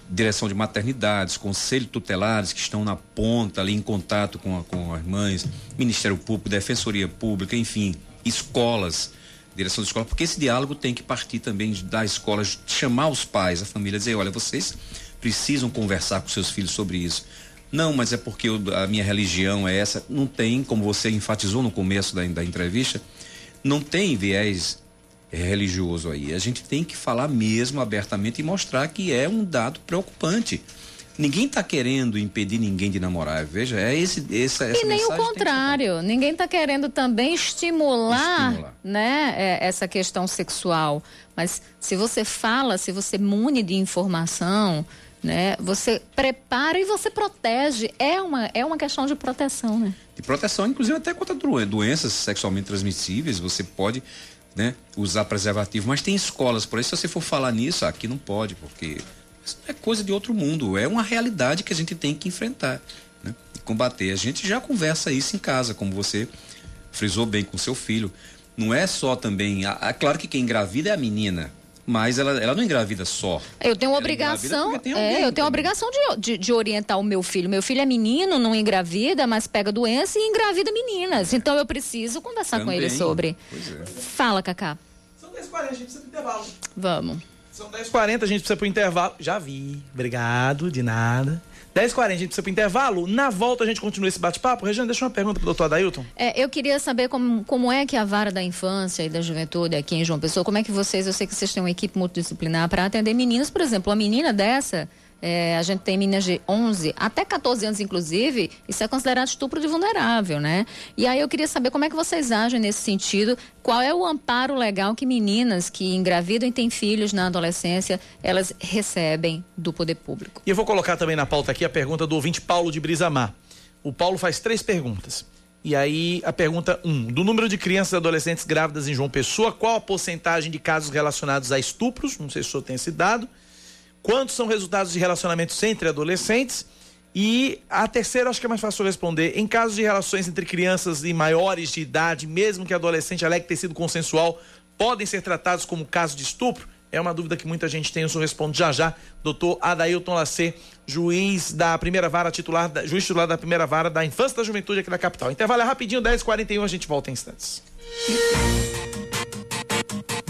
L: Direção de maternidades, conselho tutelares que estão na ponta ali em contato com, a, com as mães, Ministério Público, Defensoria Pública, enfim, escolas, direção de escola, porque esse diálogo tem que partir também da escola, chamar os pais, a família, dizer, olha, vocês precisam conversar com seus filhos sobre isso não, mas é porque eu, a minha religião é essa. Não tem, como você enfatizou no começo da, da entrevista, não tem viés religioso aí. A gente tem que falar mesmo abertamente e mostrar que é um dado preocupante. Ninguém está querendo impedir ninguém de namorar, veja, é esse, essa, essa
C: E nem o contrário, ninguém está querendo também estimular, estimular. Né, é, essa questão sexual. Mas se você fala, se você mune de informação, né? Você prepara e você protege. É uma, é uma questão de proteção, né?
L: De proteção, inclusive até contra doenças sexualmente transmissíveis. Você pode né, usar preservativo, mas tem escolas, por isso se você for falar nisso, aqui não pode, porque é coisa de outro mundo. É uma realidade que a gente tem que enfrentar né, e combater. A gente já conversa isso em casa, como você frisou bem com seu filho. Não é só também. É claro que quem engravida é a menina, mas ela, ela não engravida só.
C: Eu tenho obrigação, é, eu tenho obrigação de, de, de, orientar o meu filho. Meu filho é menino, não engravida, mas pega doença e engravida meninas. Então eu preciso conversar também. com ele sobre. É. Fala, Cacá.
B: São 10h40, a gente precisa pro intervalo.
C: Vamos.
B: São 10h40, a gente precisa pro intervalo. Já vi. Obrigado, de nada. 10h40, a gente precisa para intervalo. Na volta a gente continua esse bate-papo. Regina, deixa uma pergunta para o doutor Adailton.
C: É, eu queria saber como, como é que a vara da infância e da juventude aqui em João Pessoa, como é que vocês, eu sei que vocês têm uma equipe multidisciplinar para atender meninos, por exemplo, uma menina dessa é, a gente tem meninas de 11 até 14 anos, inclusive, isso é considerado estupro de vulnerável, né? E aí eu queria saber como é que vocês agem nesse sentido, qual é o amparo legal que meninas que engravidam e têm filhos na adolescência, elas recebem do poder público.
B: E eu vou colocar também na pauta aqui a pergunta do ouvinte Paulo de Brisamar. O Paulo faz três perguntas. E aí, a pergunta 1. Um, do número de crianças e adolescentes grávidas em João Pessoa, qual a porcentagem de casos relacionados a estupros? Não sei se o senhor tem esse dado. Quantos são resultados de relacionamentos entre adolescentes? E a terceira, acho que é mais fácil responder. Em casos de relações entre crianças e maiores de idade, mesmo que adolescente alegue ter sido consensual, podem ser tratados como caso de estupro? É uma dúvida que muita gente tem, eu só respondo já já. Doutor Adailton Lacê, juiz da primeira vara titular, juiz titular da primeira vara da infância e da juventude aqui da capital. Intervalo é rapidinho, 10h41, a gente volta em instantes.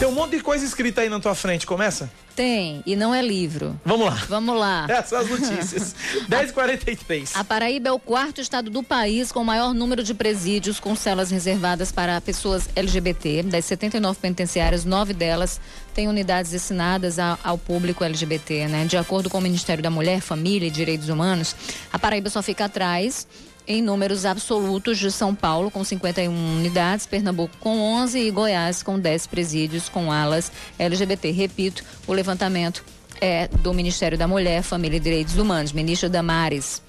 B: Tem um monte de coisa escrita aí na tua frente, começa?
C: Tem, e não é livro.
B: Vamos lá.
C: Vamos lá.
B: Essas notícias. 10h43.
C: A Paraíba é o quarto estado do país com o maior número de presídios com celas reservadas para pessoas LGBT. Das 79 penitenciárias, nove delas têm unidades destinadas ao público LGBT, né? De acordo com o Ministério da Mulher, Família e Direitos Humanos, a Paraíba só fica atrás em números absolutos de São Paulo, com 51 unidades, Pernambuco com 11 e Goiás com 10 presídios com alas LGBT. Repito, o levantamento é do Ministério da Mulher, Família e Direitos Humanos, ministro Damares.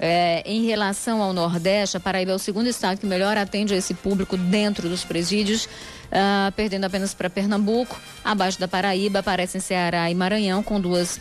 C: É, em relação ao Nordeste, a Paraíba é o segundo estado que melhor atende esse público dentro dos presídios, uh, perdendo apenas para Pernambuco. Abaixo da Paraíba aparecem Ceará e Maranhão, com duas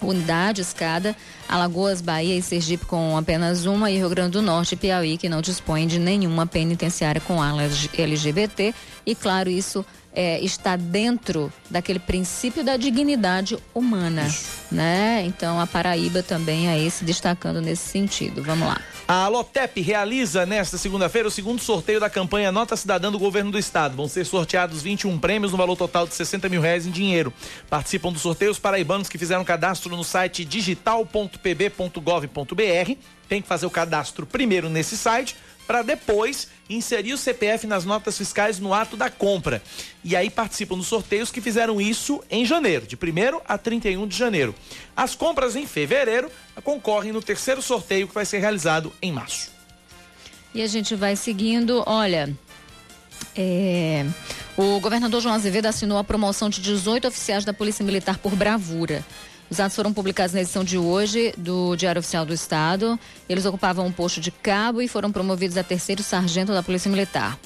C: unidades cada, Alagoas, Bahia e Sergipe com apenas uma e Rio Grande do Norte e Piauí que não dispõe de nenhuma penitenciária com ala LGBT e claro isso é, está dentro daquele princípio da dignidade humana, né? Então a Paraíba também aí se destacando nesse sentido. Vamos lá.
B: A Lotep realiza nesta segunda-feira o segundo sorteio da campanha Nota Cidadã do Governo do Estado. Vão ser sorteados 21 prêmios no valor total de 60 mil reais em dinheiro. Participam do sorteio os paraibanos que fizeram cadastro no site digital.pb.gov.br. Tem que fazer o cadastro primeiro nesse site para depois inserir o CPF nas notas fiscais no ato da compra. E aí participam dos sorteios que fizeram isso em janeiro, de 1 a 31 de janeiro. As compras em fevereiro concorrem no terceiro sorteio que vai ser realizado em março.
C: E a gente vai seguindo, olha. É, o governador João Azevedo assinou a promoção de 18 oficiais da Polícia Militar por bravura. Os atos foram publicados na edição de hoje do Diário Oficial do Estado. Eles ocupavam um posto de cabo e foram promovidos a terceiro sargento da Polícia Militar.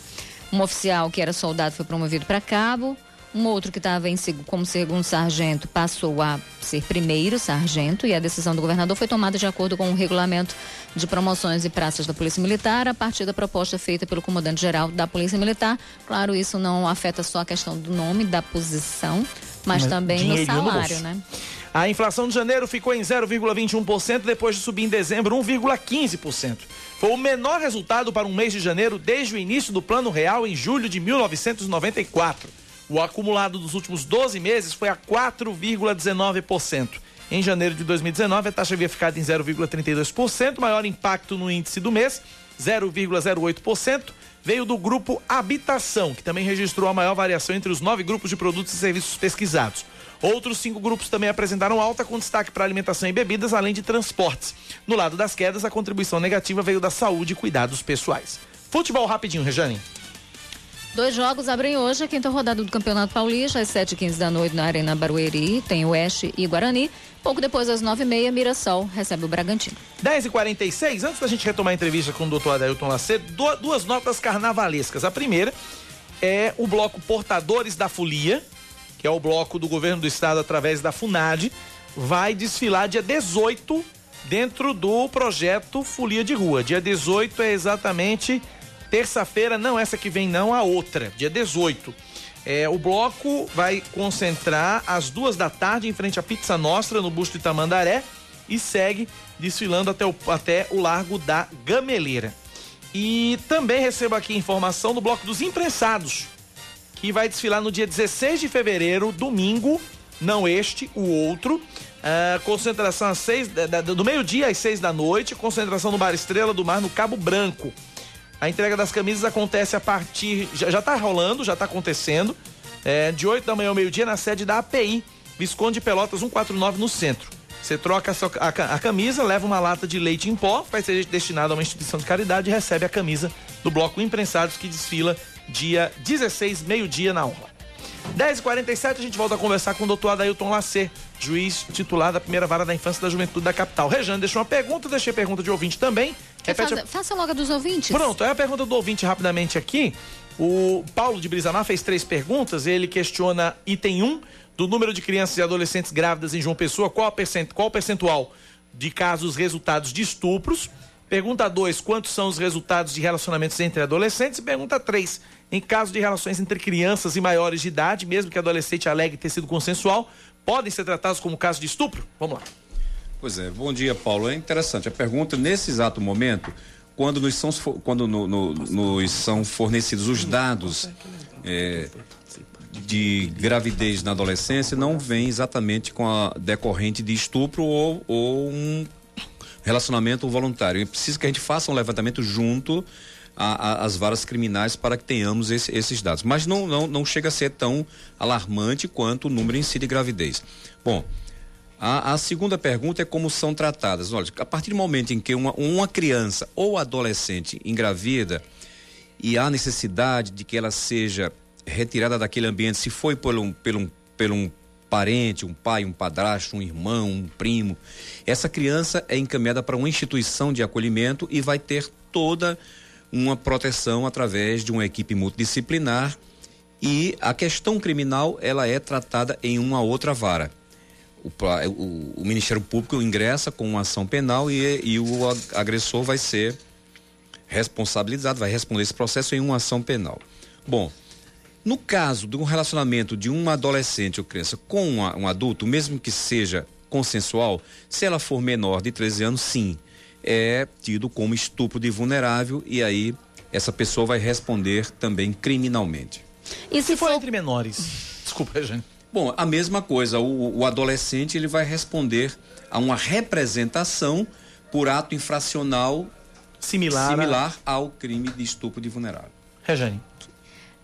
C: Um oficial que era soldado foi promovido para cabo. Um outro que estava como segundo sargento passou a ser primeiro sargento e a decisão do governador foi tomada de acordo com o regulamento de promoções e praças da Polícia Militar a partir da proposta feita pelo comandante-geral da Polícia Militar. Claro, isso não afeta só a questão do nome, da posição, mas, mas também no salário, no né?
B: A inflação de janeiro ficou em 0,21% depois de subir em dezembro 1,15%. Foi o menor resultado para um mês de janeiro desde o início do Plano Real em julho de 1994. O acumulado dos últimos 12 meses foi a 4,19%. Em janeiro de 2019, a taxa havia ficado em 0,32%, maior impacto no índice do mês, 0,08%, veio do grupo Habitação, que também registrou a maior variação entre os nove grupos de produtos e serviços pesquisados. Outros cinco grupos também apresentaram alta, com destaque para alimentação e bebidas, além de transportes. No lado das quedas, a contribuição negativa veio da saúde e cuidados pessoais. Futebol rapidinho, Rejane.
C: Dois jogos abrem hoje a quinta rodada do Campeonato Paulista, às 7h15 da noite na Arena Barueri. Tem Oeste e Guarani. Pouco depois, às 9h30, Mirassol recebe o Bragantino.
B: 10h46, antes da gente retomar a entrevista com o doutor Adailton Lacedo, duas notas carnavalescas. A primeira é o bloco Portadores da Folia, que é o bloco do governo do estado através da FUNAD, vai desfilar dia 18 dentro do projeto Folia de Rua. Dia 18 é exatamente terça-feira, não essa que vem, não, a outra, dia 18. É, o bloco vai concentrar às duas da tarde em frente à Pizza Nostra, no Busto Itamandaré, e segue desfilando até o, até o Largo da Gameleira. E também recebo aqui informação do bloco dos imprensados, que vai desfilar no dia 16 de fevereiro, domingo, não este, o outro. Uh, concentração às seis, do meio-dia às seis da noite, concentração no Bar Estrela do Mar, no Cabo Branco. A entrega das camisas acontece a partir. Já, já tá rolando, já tá acontecendo. É, de 8 da manhã ao meio-dia na sede da API, Visconde Pelotas 149 no centro. Você troca a, a, a, camisa, leva uma lata de leite em pó, vai ser destinado a uma instituição de caridade e recebe a camisa do bloco Imprensados que desfila dia 16, meio-dia na orla. 10h47, a gente volta a conversar com o doutor Adailton Lacer, juiz titular da primeira vara da infância e da juventude da capital. Rejane deixou uma pergunta, deixei pergunta de ouvinte também.
C: A... Faça logo a dos ouvintes.
B: Pronto, é a pergunta do ouvinte rapidamente aqui. O Paulo de Brisamar fez três perguntas. Ele questiona item 1 do número de crianças e adolescentes grávidas em João Pessoa, qual, percent... qual o percentual de casos resultados de estupros. Pergunta 2, quantos são os resultados de relacionamentos entre adolescentes? E pergunta 3, em caso de relações entre crianças e maiores de idade, mesmo que adolescente alegue ter sido consensual, podem ser tratados como caso de estupro? Vamos lá.
L: Pois é, bom dia, Paulo. É interessante. A pergunta, nesse exato momento, quando nos são, quando no, no, nos são fornecidos os dados é, de gravidez na adolescência, não vem exatamente com a decorrente de estupro ou, ou um relacionamento voluntário. É preciso que a gente faça um levantamento junto às varas criminais para que tenhamos esse, esses dados. Mas não, não, não chega a ser tão alarmante quanto o número em si de gravidez. Bom, a, a, segunda pergunta é como são tratadas. Olha, a partir do momento em que uma, uma criança ou adolescente engravida e há necessidade de que ela seja retirada daquele ambiente, se foi por um, por um, por um parente, um pai, um padrasto, um irmão, um primo. Essa criança é encaminhada para uma instituição de acolhimento e vai ter toda uma proteção através de uma equipe multidisciplinar e a questão criminal ela é tratada em uma outra vara. O, o, o Ministério Público ingressa com uma ação penal e, e o agressor vai ser responsabilizado, vai responder esse processo em uma ação penal. Bom, No caso de um relacionamento de um adolescente ou criança com uma, um adulto, mesmo que seja consensual, se ela for menor de 13 anos, sim, é tido como estupro de vulnerável e aí essa pessoa vai responder também criminalmente.
B: E se for entre menores? Desculpa, gente.
L: Bom, a mesma coisa, o, o adolescente ele vai responder a uma representação por ato infracional
B: similar,
L: similar a... ao crime de estupro de vulnerável.
B: Rejane.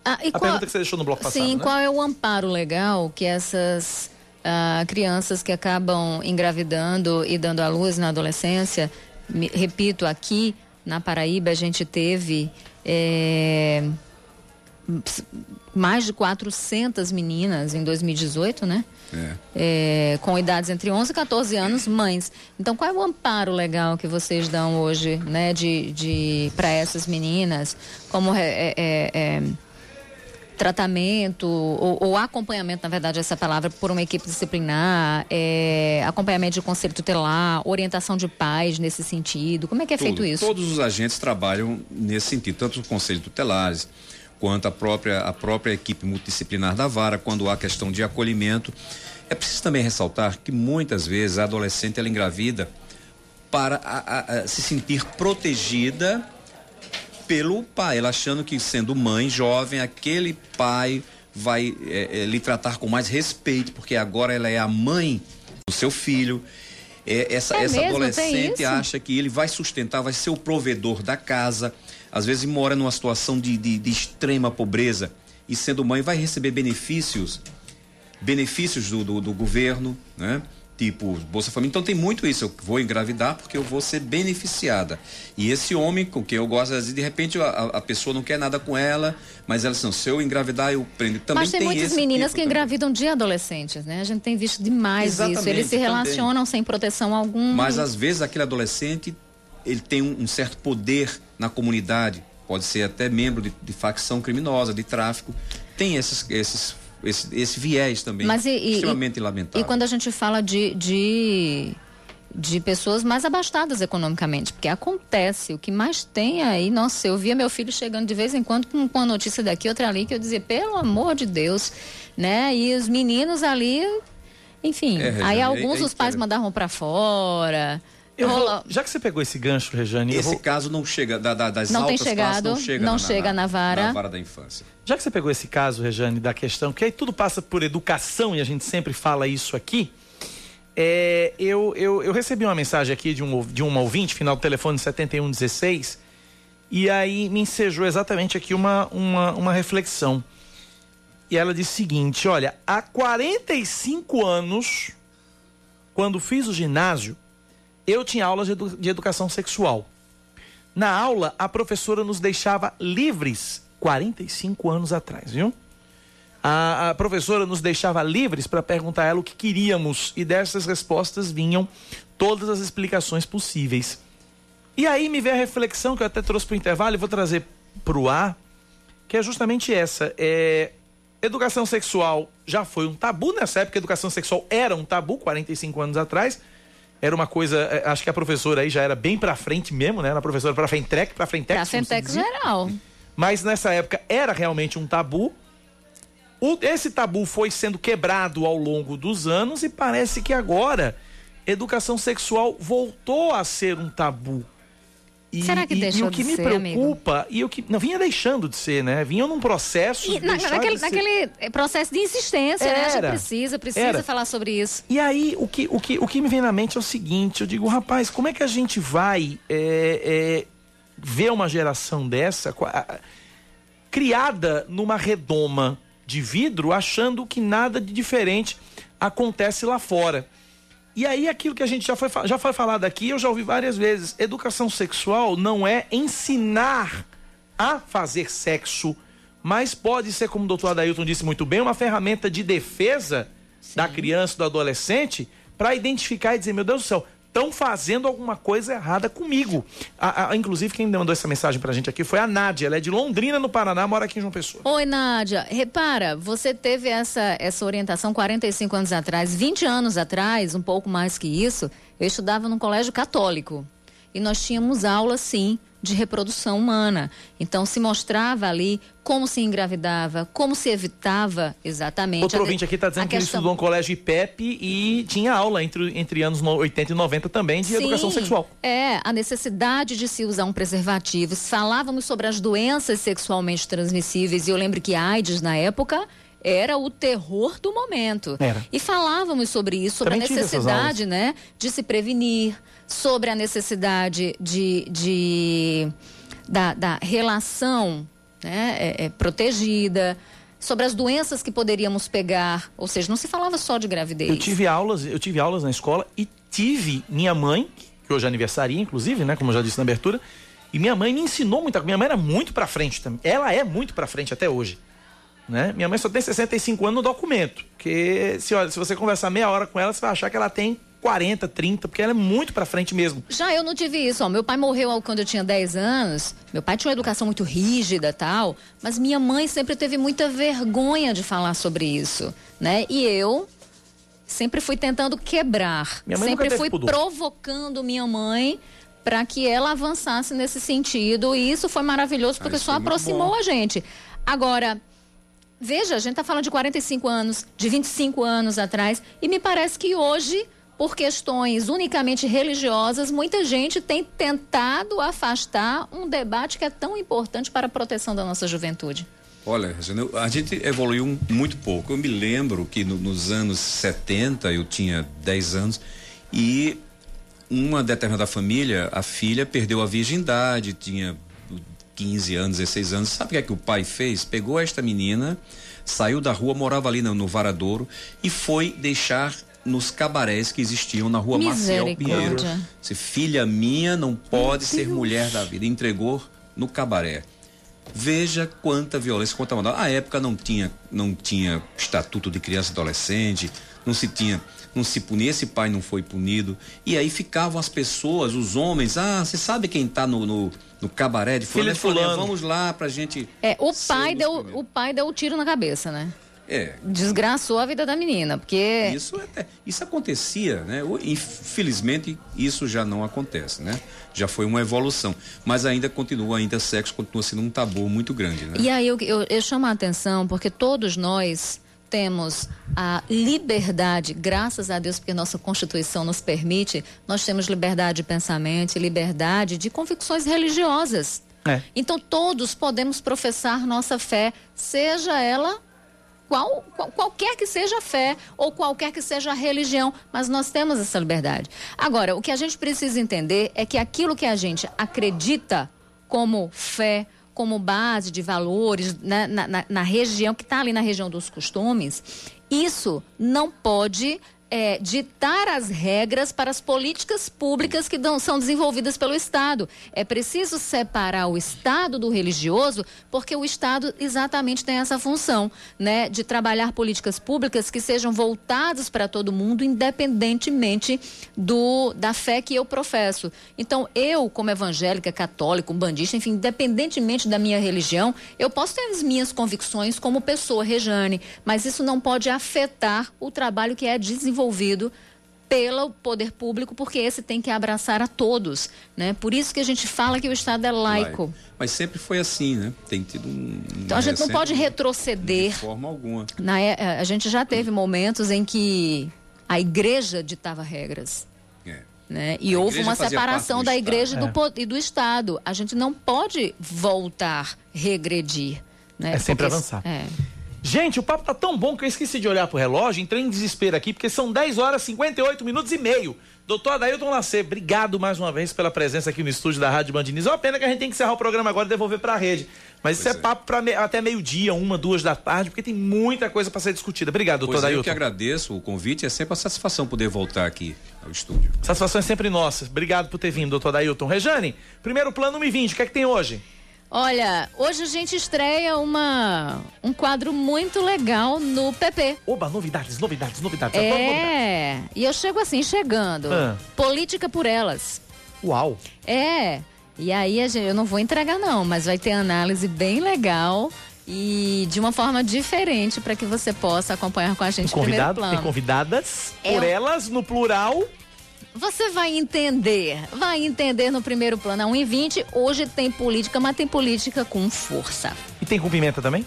C: Ah,
B: a qual... pergunta que você deixou no bloco passado.
C: Sim,
B: né?
C: qual é o amparo legal que essas ah, crianças que acabam engravidando e dando à luz na adolescência, me, repito, aqui na Paraíba a gente teve. É, mais de 400 meninas em 2018, né? É. É, com idades entre 11 e 14 anos, mães. Então, qual é o amparo legal que vocês dão hoje, né, de, de para essas meninas, como é, é, é tratamento ou, ou, acompanhamento, na verdade, essa palavra, por uma equipe disciplinar, é, acompanhamento de conselho tutelar, orientação de pais nesse sentido? Como é que é
L: Tudo,
C: feito isso?
L: Todos os agentes trabalham nesse sentido, tanto os conselhos tutelares quanto a própria, a própria equipe multidisciplinar da vara, quando há questão de acolhimento. É preciso também ressaltar que muitas vezes a adolescente ela engravida para a, a, a se sentir protegida pelo pai, ela achando que sendo mãe jovem, aquele pai vai é, é, lhe tratar com mais respeito, porque agora ela é a mãe do seu filho. É, essa,
C: é
L: essa
C: mesmo?
L: adolescente acha que ele vai sustentar, vai ser o provedor da casa às vezes mora numa situação de, de, de extrema pobreza e sendo mãe vai receber benefícios, benefícios do, do, do governo, né? Tipo Bolsa Família. Então tem muito isso. Eu vou engravidar porque eu vou ser beneficiada. E esse homem com quem eu gosto, às vezes, de repente a, a pessoa não quer nada com ela, mas ela assim, se eu engravidar, eu prendo. Também
C: mas tem,
L: tem
C: muitas meninas tipo que engravidam de adolescentes, né? A gente tem visto demais Exatamente, isso. Eles se relacionam também. sem proteção alguma.
L: Mas às vezes aquele adolescente ele tem um, um certo poder na comunidade, pode ser até membro de, de facção criminosa, de tráfico, tem esses, esses esse, esse viés também
C: Mas e,
L: extremamente
C: e,
L: lamentável.
C: E quando a gente fala de, de, de, pessoas mais abastadas economicamente, porque acontece, o que mais tem aí, nossa, eu via meu filho chegando de vez em quando com, com uma notícia daqui, outra ali, que eu dizia, pelo amor de Deus, né? E os meninos ali, enfim, é, aí alguns é, os pais mandavam para fora.
B: Vou, já que você pegou esse gancho, Rejane.
L: Esse
B: vou...
L: caso não chega, da, da, das
C: não
L: altas
C: tem chegado,
L: não chega,
C: não
L: na,
C: chega na, na, vara.
L: Na vara da infância.
B: Já que você pegou esse caso, Rejane, da questão, que aí tudo passa por educação e a gente sempre fala isso aqui. É, eu, eu, eu, recebi uma mensagem aqui de, um, de uma ouvinte, final do telefone 7116, e aí me ensejou exatamente aqui uma, uma, uma reflexão. E ela disse o seguinte: olha, há 45 anos, quando fiz o ginásio, eu tinha aulas de, edu de educação sexual. Na aula, a professora nos deixava livres 45 anos atrás, viu? A, a professora nos deixava livres para perguntar a ela o que queríamos e dessas respostas vinham todas as explicações possíveis. E aí me veio a reflexão que eu até trouxe para o intervalo e vou trazer para o ar, que é justamente essa. É, educação sexual já foi um tabu nessa época, educação sexual era um tabu 45 anos atrás era uma coisa, é, acho que a professora aí já era bem pra frente mesmo, né? A professora pra Fentec, pra Frentex.
C: Pra Frentex geral.
B: Mas nessa época era realmente um tabu. O, esse tabu foi sendo quebrado ao longo dos anos e parece que agora educação sexual voltou a ser um tabu.
C: E, Será que deixou
B: e, e o que
C: de
B: me
C: ser,
B: preocupa, amigo? e o que não vinha deixando de ser, né? Vinha num processo
C: e,
B: na,
C: naquele, naquele processo de insistência,
B: Era.
C: né? A gente precisa, precisa
B: Era.
C: falar sobre isso.
B: E aí, o que, o, que, o que me vem na mente é o seguinte: eu digo, rapaz, como é que a gente vai é, é, ver uma geração dessa criada numa redoma de vidro, achando que nada de diferente acontece lá fora? E aí, aquilo que a gente já foi, já foi falado aqui, eu já ouvi várias vezes: educação sexual não é ensinar a fazer sexo, mas pode ser, como o doutor Adailton disse muito bem, uma ferramenta de defesa Sim. da criança, do adolescente, para identificar e dizer: meu Deus do céu, estão fazendo alguma coisa errada comigo. A, a, inclusive, quem mandou essa mensagem pra gente aqui foi a Nádia. Ela é de Londrina, no Paraná, mora aqui em João Pessoa.
C: Oi, Nádia. Repara, você teve essa, essa orientação 45 anos atrás. 20 anos atrás, um pouco mais que isso, eu estudava num colégio católico. E nós tínhamos aula, sim, de reprodução humana. Então se mostrava ali como se engravidava, como se evitava exatamente.
B: Outro ouvinte aqui está dizendo que ele estudou no colégio IPEP e tinha aula entre, entre anos 80 e 90 também de Sim, educação sexual.
C: É, a necessidade de se usar um preservativo. Falávamos sobre as doenças sexualmente transmissíveis e eu lembro que a AIDS na época era o terror do momento.
B: Era.
C: E falávamos sobre isso, sobre Também a necessidade né, de se prevenir, sobre a necessidade de, de da, da relação né, é, é, protegida, sobre as doenças que poderíamos pegar, ou seja, não se falava só de gravidez.
B: Eu tive aulas, eu tive aulas na escola e tive minha mãe, que hoje é aniversaria, inclusive, né, como eu já disse na abertura, e minha mãe me ensinou muita coisa. Minha mãe era muito para frente também. Ela é muito para frente até hoje. Né? Minha mãe só tem 65 anos no documento. Porque se, olha, se você conversar meia hora com ela, você vai achar que ela tem 40, 30, porque ela é muito pra frente mesmo.
C: Já eu não tive isso, ó. Meu pai morreu quando eu tinha 10 anos. Meu pai tinha uma educação muito rígida tal, mas minha mãe sempre teve muita vergonha de falar sobre isso, né? E eu sempre fui tentando quebrar. Sempre fui pudor. provocando minha mãe para que ela avançasse nesse sentido. E isso foi maravilhoso porque ah, só aproximou a gente. Agora, Veja, a gente está falando de 45 anos, de 25 anos atrás, e me parece que hoje, por questões unicamente religiosas, muita gente tem tentado afastar um debate que é tão importante para a proteção da nossa juventude.
L: Olha, a gente evoluiu muito pouco. Eu me lembro que no, nos anos 70, eu tinha 10 anos, e uma determinada família, a filha perdeu a virgindade, tinha 15 anos, 16 anos. Sabe o que é que o pai fez? Pegou esta menina, saiu da rua, morava ali no, no Varadouro e foi deixar nos cabarés que existiam na rua Marcel Pinheiro. Se filha minha não pode ser mulher da vida. Entregou no cabaré. Veja quanta violência, quanta maldade. A época não tinha, não tinha estatuto de criança e adolescente, não se tinha não se punia, esse pai não foi punido. E aí ficavam as pessoas, os homens, ah, você sabe quem está no, no, no, cabaré de fulano? Filho de fulano. Vamos lá pra gente.
C: É, o pai, deu, o pai deu o tiro na cabeça, né?
L: É.
C: Desgraçou a vida da menina, porque.
L: Isso, é, isso acontecia, né? Infelizmente, isso já não acontece, né? Já foi uma evolução. Mas ainda continua, ainda sexo continua sendo um tabu muito grande, né?
C: E aí eu, eu, eu chamo a atenção, porque todos nós temos a liberdade, graças a Deus, porque nossa Constituição nos permite, nós temos liberdade de pensamento, liberdade de convicções religiosas. É. Então todos podemos professar nossa fé, seja ela qual, qual, qualquer que seja a fé ou qualquer que seja a religião, mas nós temos essa liberdade. Agora, o que a gente precisa entender é que aquilo que a gente acredita como fé, como base de valores né, na, na, na região, que está ali na região dos costumes, isso não pode é, ditar as regras para as políticas públicas que dão, são desenvolvidas pelo Estado. É preciso separar o Estado do religioso, porque o Estado exatamente tem essa função, né, de trabalhar políticas públicas que sejam voltadas para todo mundo, independentemente do da fé que eu professo. Então, eu, como evangélica, católica, bandista, enfim, independentemente da minha religião, eu posso ter as minhas convicções como pessoa, Rejane, mas isso não pode afetar o trabalho que é desenvolvido desenvolvido pelo poder público, porque esse tem que abraçar a todos, né? Por isso que a gente fala que o Estado é laico.
L: Mas sempre foi assim, né? Tem tido um.
C: Então a gente não pode retroceder.
L: De forma alguma.
C: Na, é, a gente já teve momentos em que a igreja ditava regras. É. Né? E a houve uma separação da igreja e do, é. e do Estado. A gente não pode voltar, regredir. Né?
B: É sempre porque, avançar. É. Gente, o papo tá tão bom que eu esqueci de olhar pro relógio, entrei em desespero aqui, porque são 10 horas 58 minutos e meio. Doutor Adailton Lacer, obrigado mais uma vez pela presença aqui no estúdio da Rádio Bandiniz. É uma pena que a gente tem que encerrar o programa agora e devolver para a rede. Mas pois isso é, é. papo me, até meio-dia, uma, duas da tarde, porque tem muita coisa para ser discutida. Obrigado, doutor Adailton.
L: Eu que agradeço o convite, é sempre uma satisfação poder voltar aqui ao estúdio.
B: Satisfação é sempre nossa. Obrigado por ter vindo, doutor Adailton. Rejane, primeiro plano me 20, o que é que tem hoje?
C: Olha, hoje a gente estreia uma, um quadro muito legal no PP.
B: Oba, novidades, novidades, novidades.
C: É, e eu chego assim, chegando. Ah. Política por elas.
B: Uau.
C: É, e aí gente, eu não vou entregar não, mas vai ter análise bem legal e de uma forma diferente para que você possa acompanhar com a gente
B: convidado, Tem convidadas é por elas no plural
C: Você vai entender, vai entender no primeiro plano. A 1 e 20 hoje tem política, mas tem política com força.
B: E tem com pimenta também?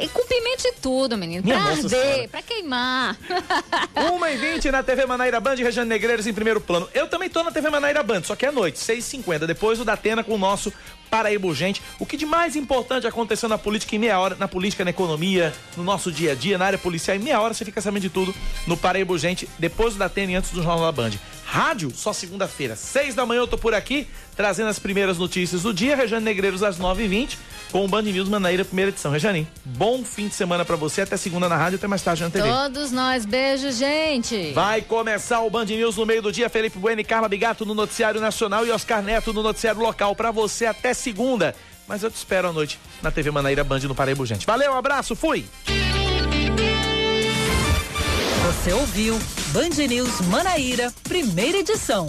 C: E com pimenta e tudo, menino. Minha pra arder, pra queimar.
B: 1 e 20 na TV Manaíra Band, Regiane Negreiros em primeiro plano. Eu também tô na TV Manaíra Band, só que é noite, 6h50. Depois o da Atena com o nosso Paraíba Urgente. O que de mais importante aconteceu na política em meia hora, na política, na economia, no nosso dia a dia, na área policial, em meia hora você fica sabendo de tudo no Paraíba Urgente, depois da Atena e antes do Jornal da Band. Rádio, só segunda-feira, seis da manhã eu tô por aqui, trazendo as primeiras notícias do dia. Rejane Negreiros às 9h20, com o Band News Manaíra, primeira edição. Rejane, bom fim de semana para você. Até segunda na rádio, até mais tarde na TV.
C: Todos nós, beijo, gente.
B: Vai começar o Band News no meio do dia. Felipe Bueno e Carla Bigato no Noticiário Nacional e Oscar Neto no Noticiário Local. Para você até segunda. Mas eu te espero à noite na TV Manaíra Band no Paraíba Gente. Valeu, um abraço, fui!
A: Você ouviu Band News Manaíra, primeira edição.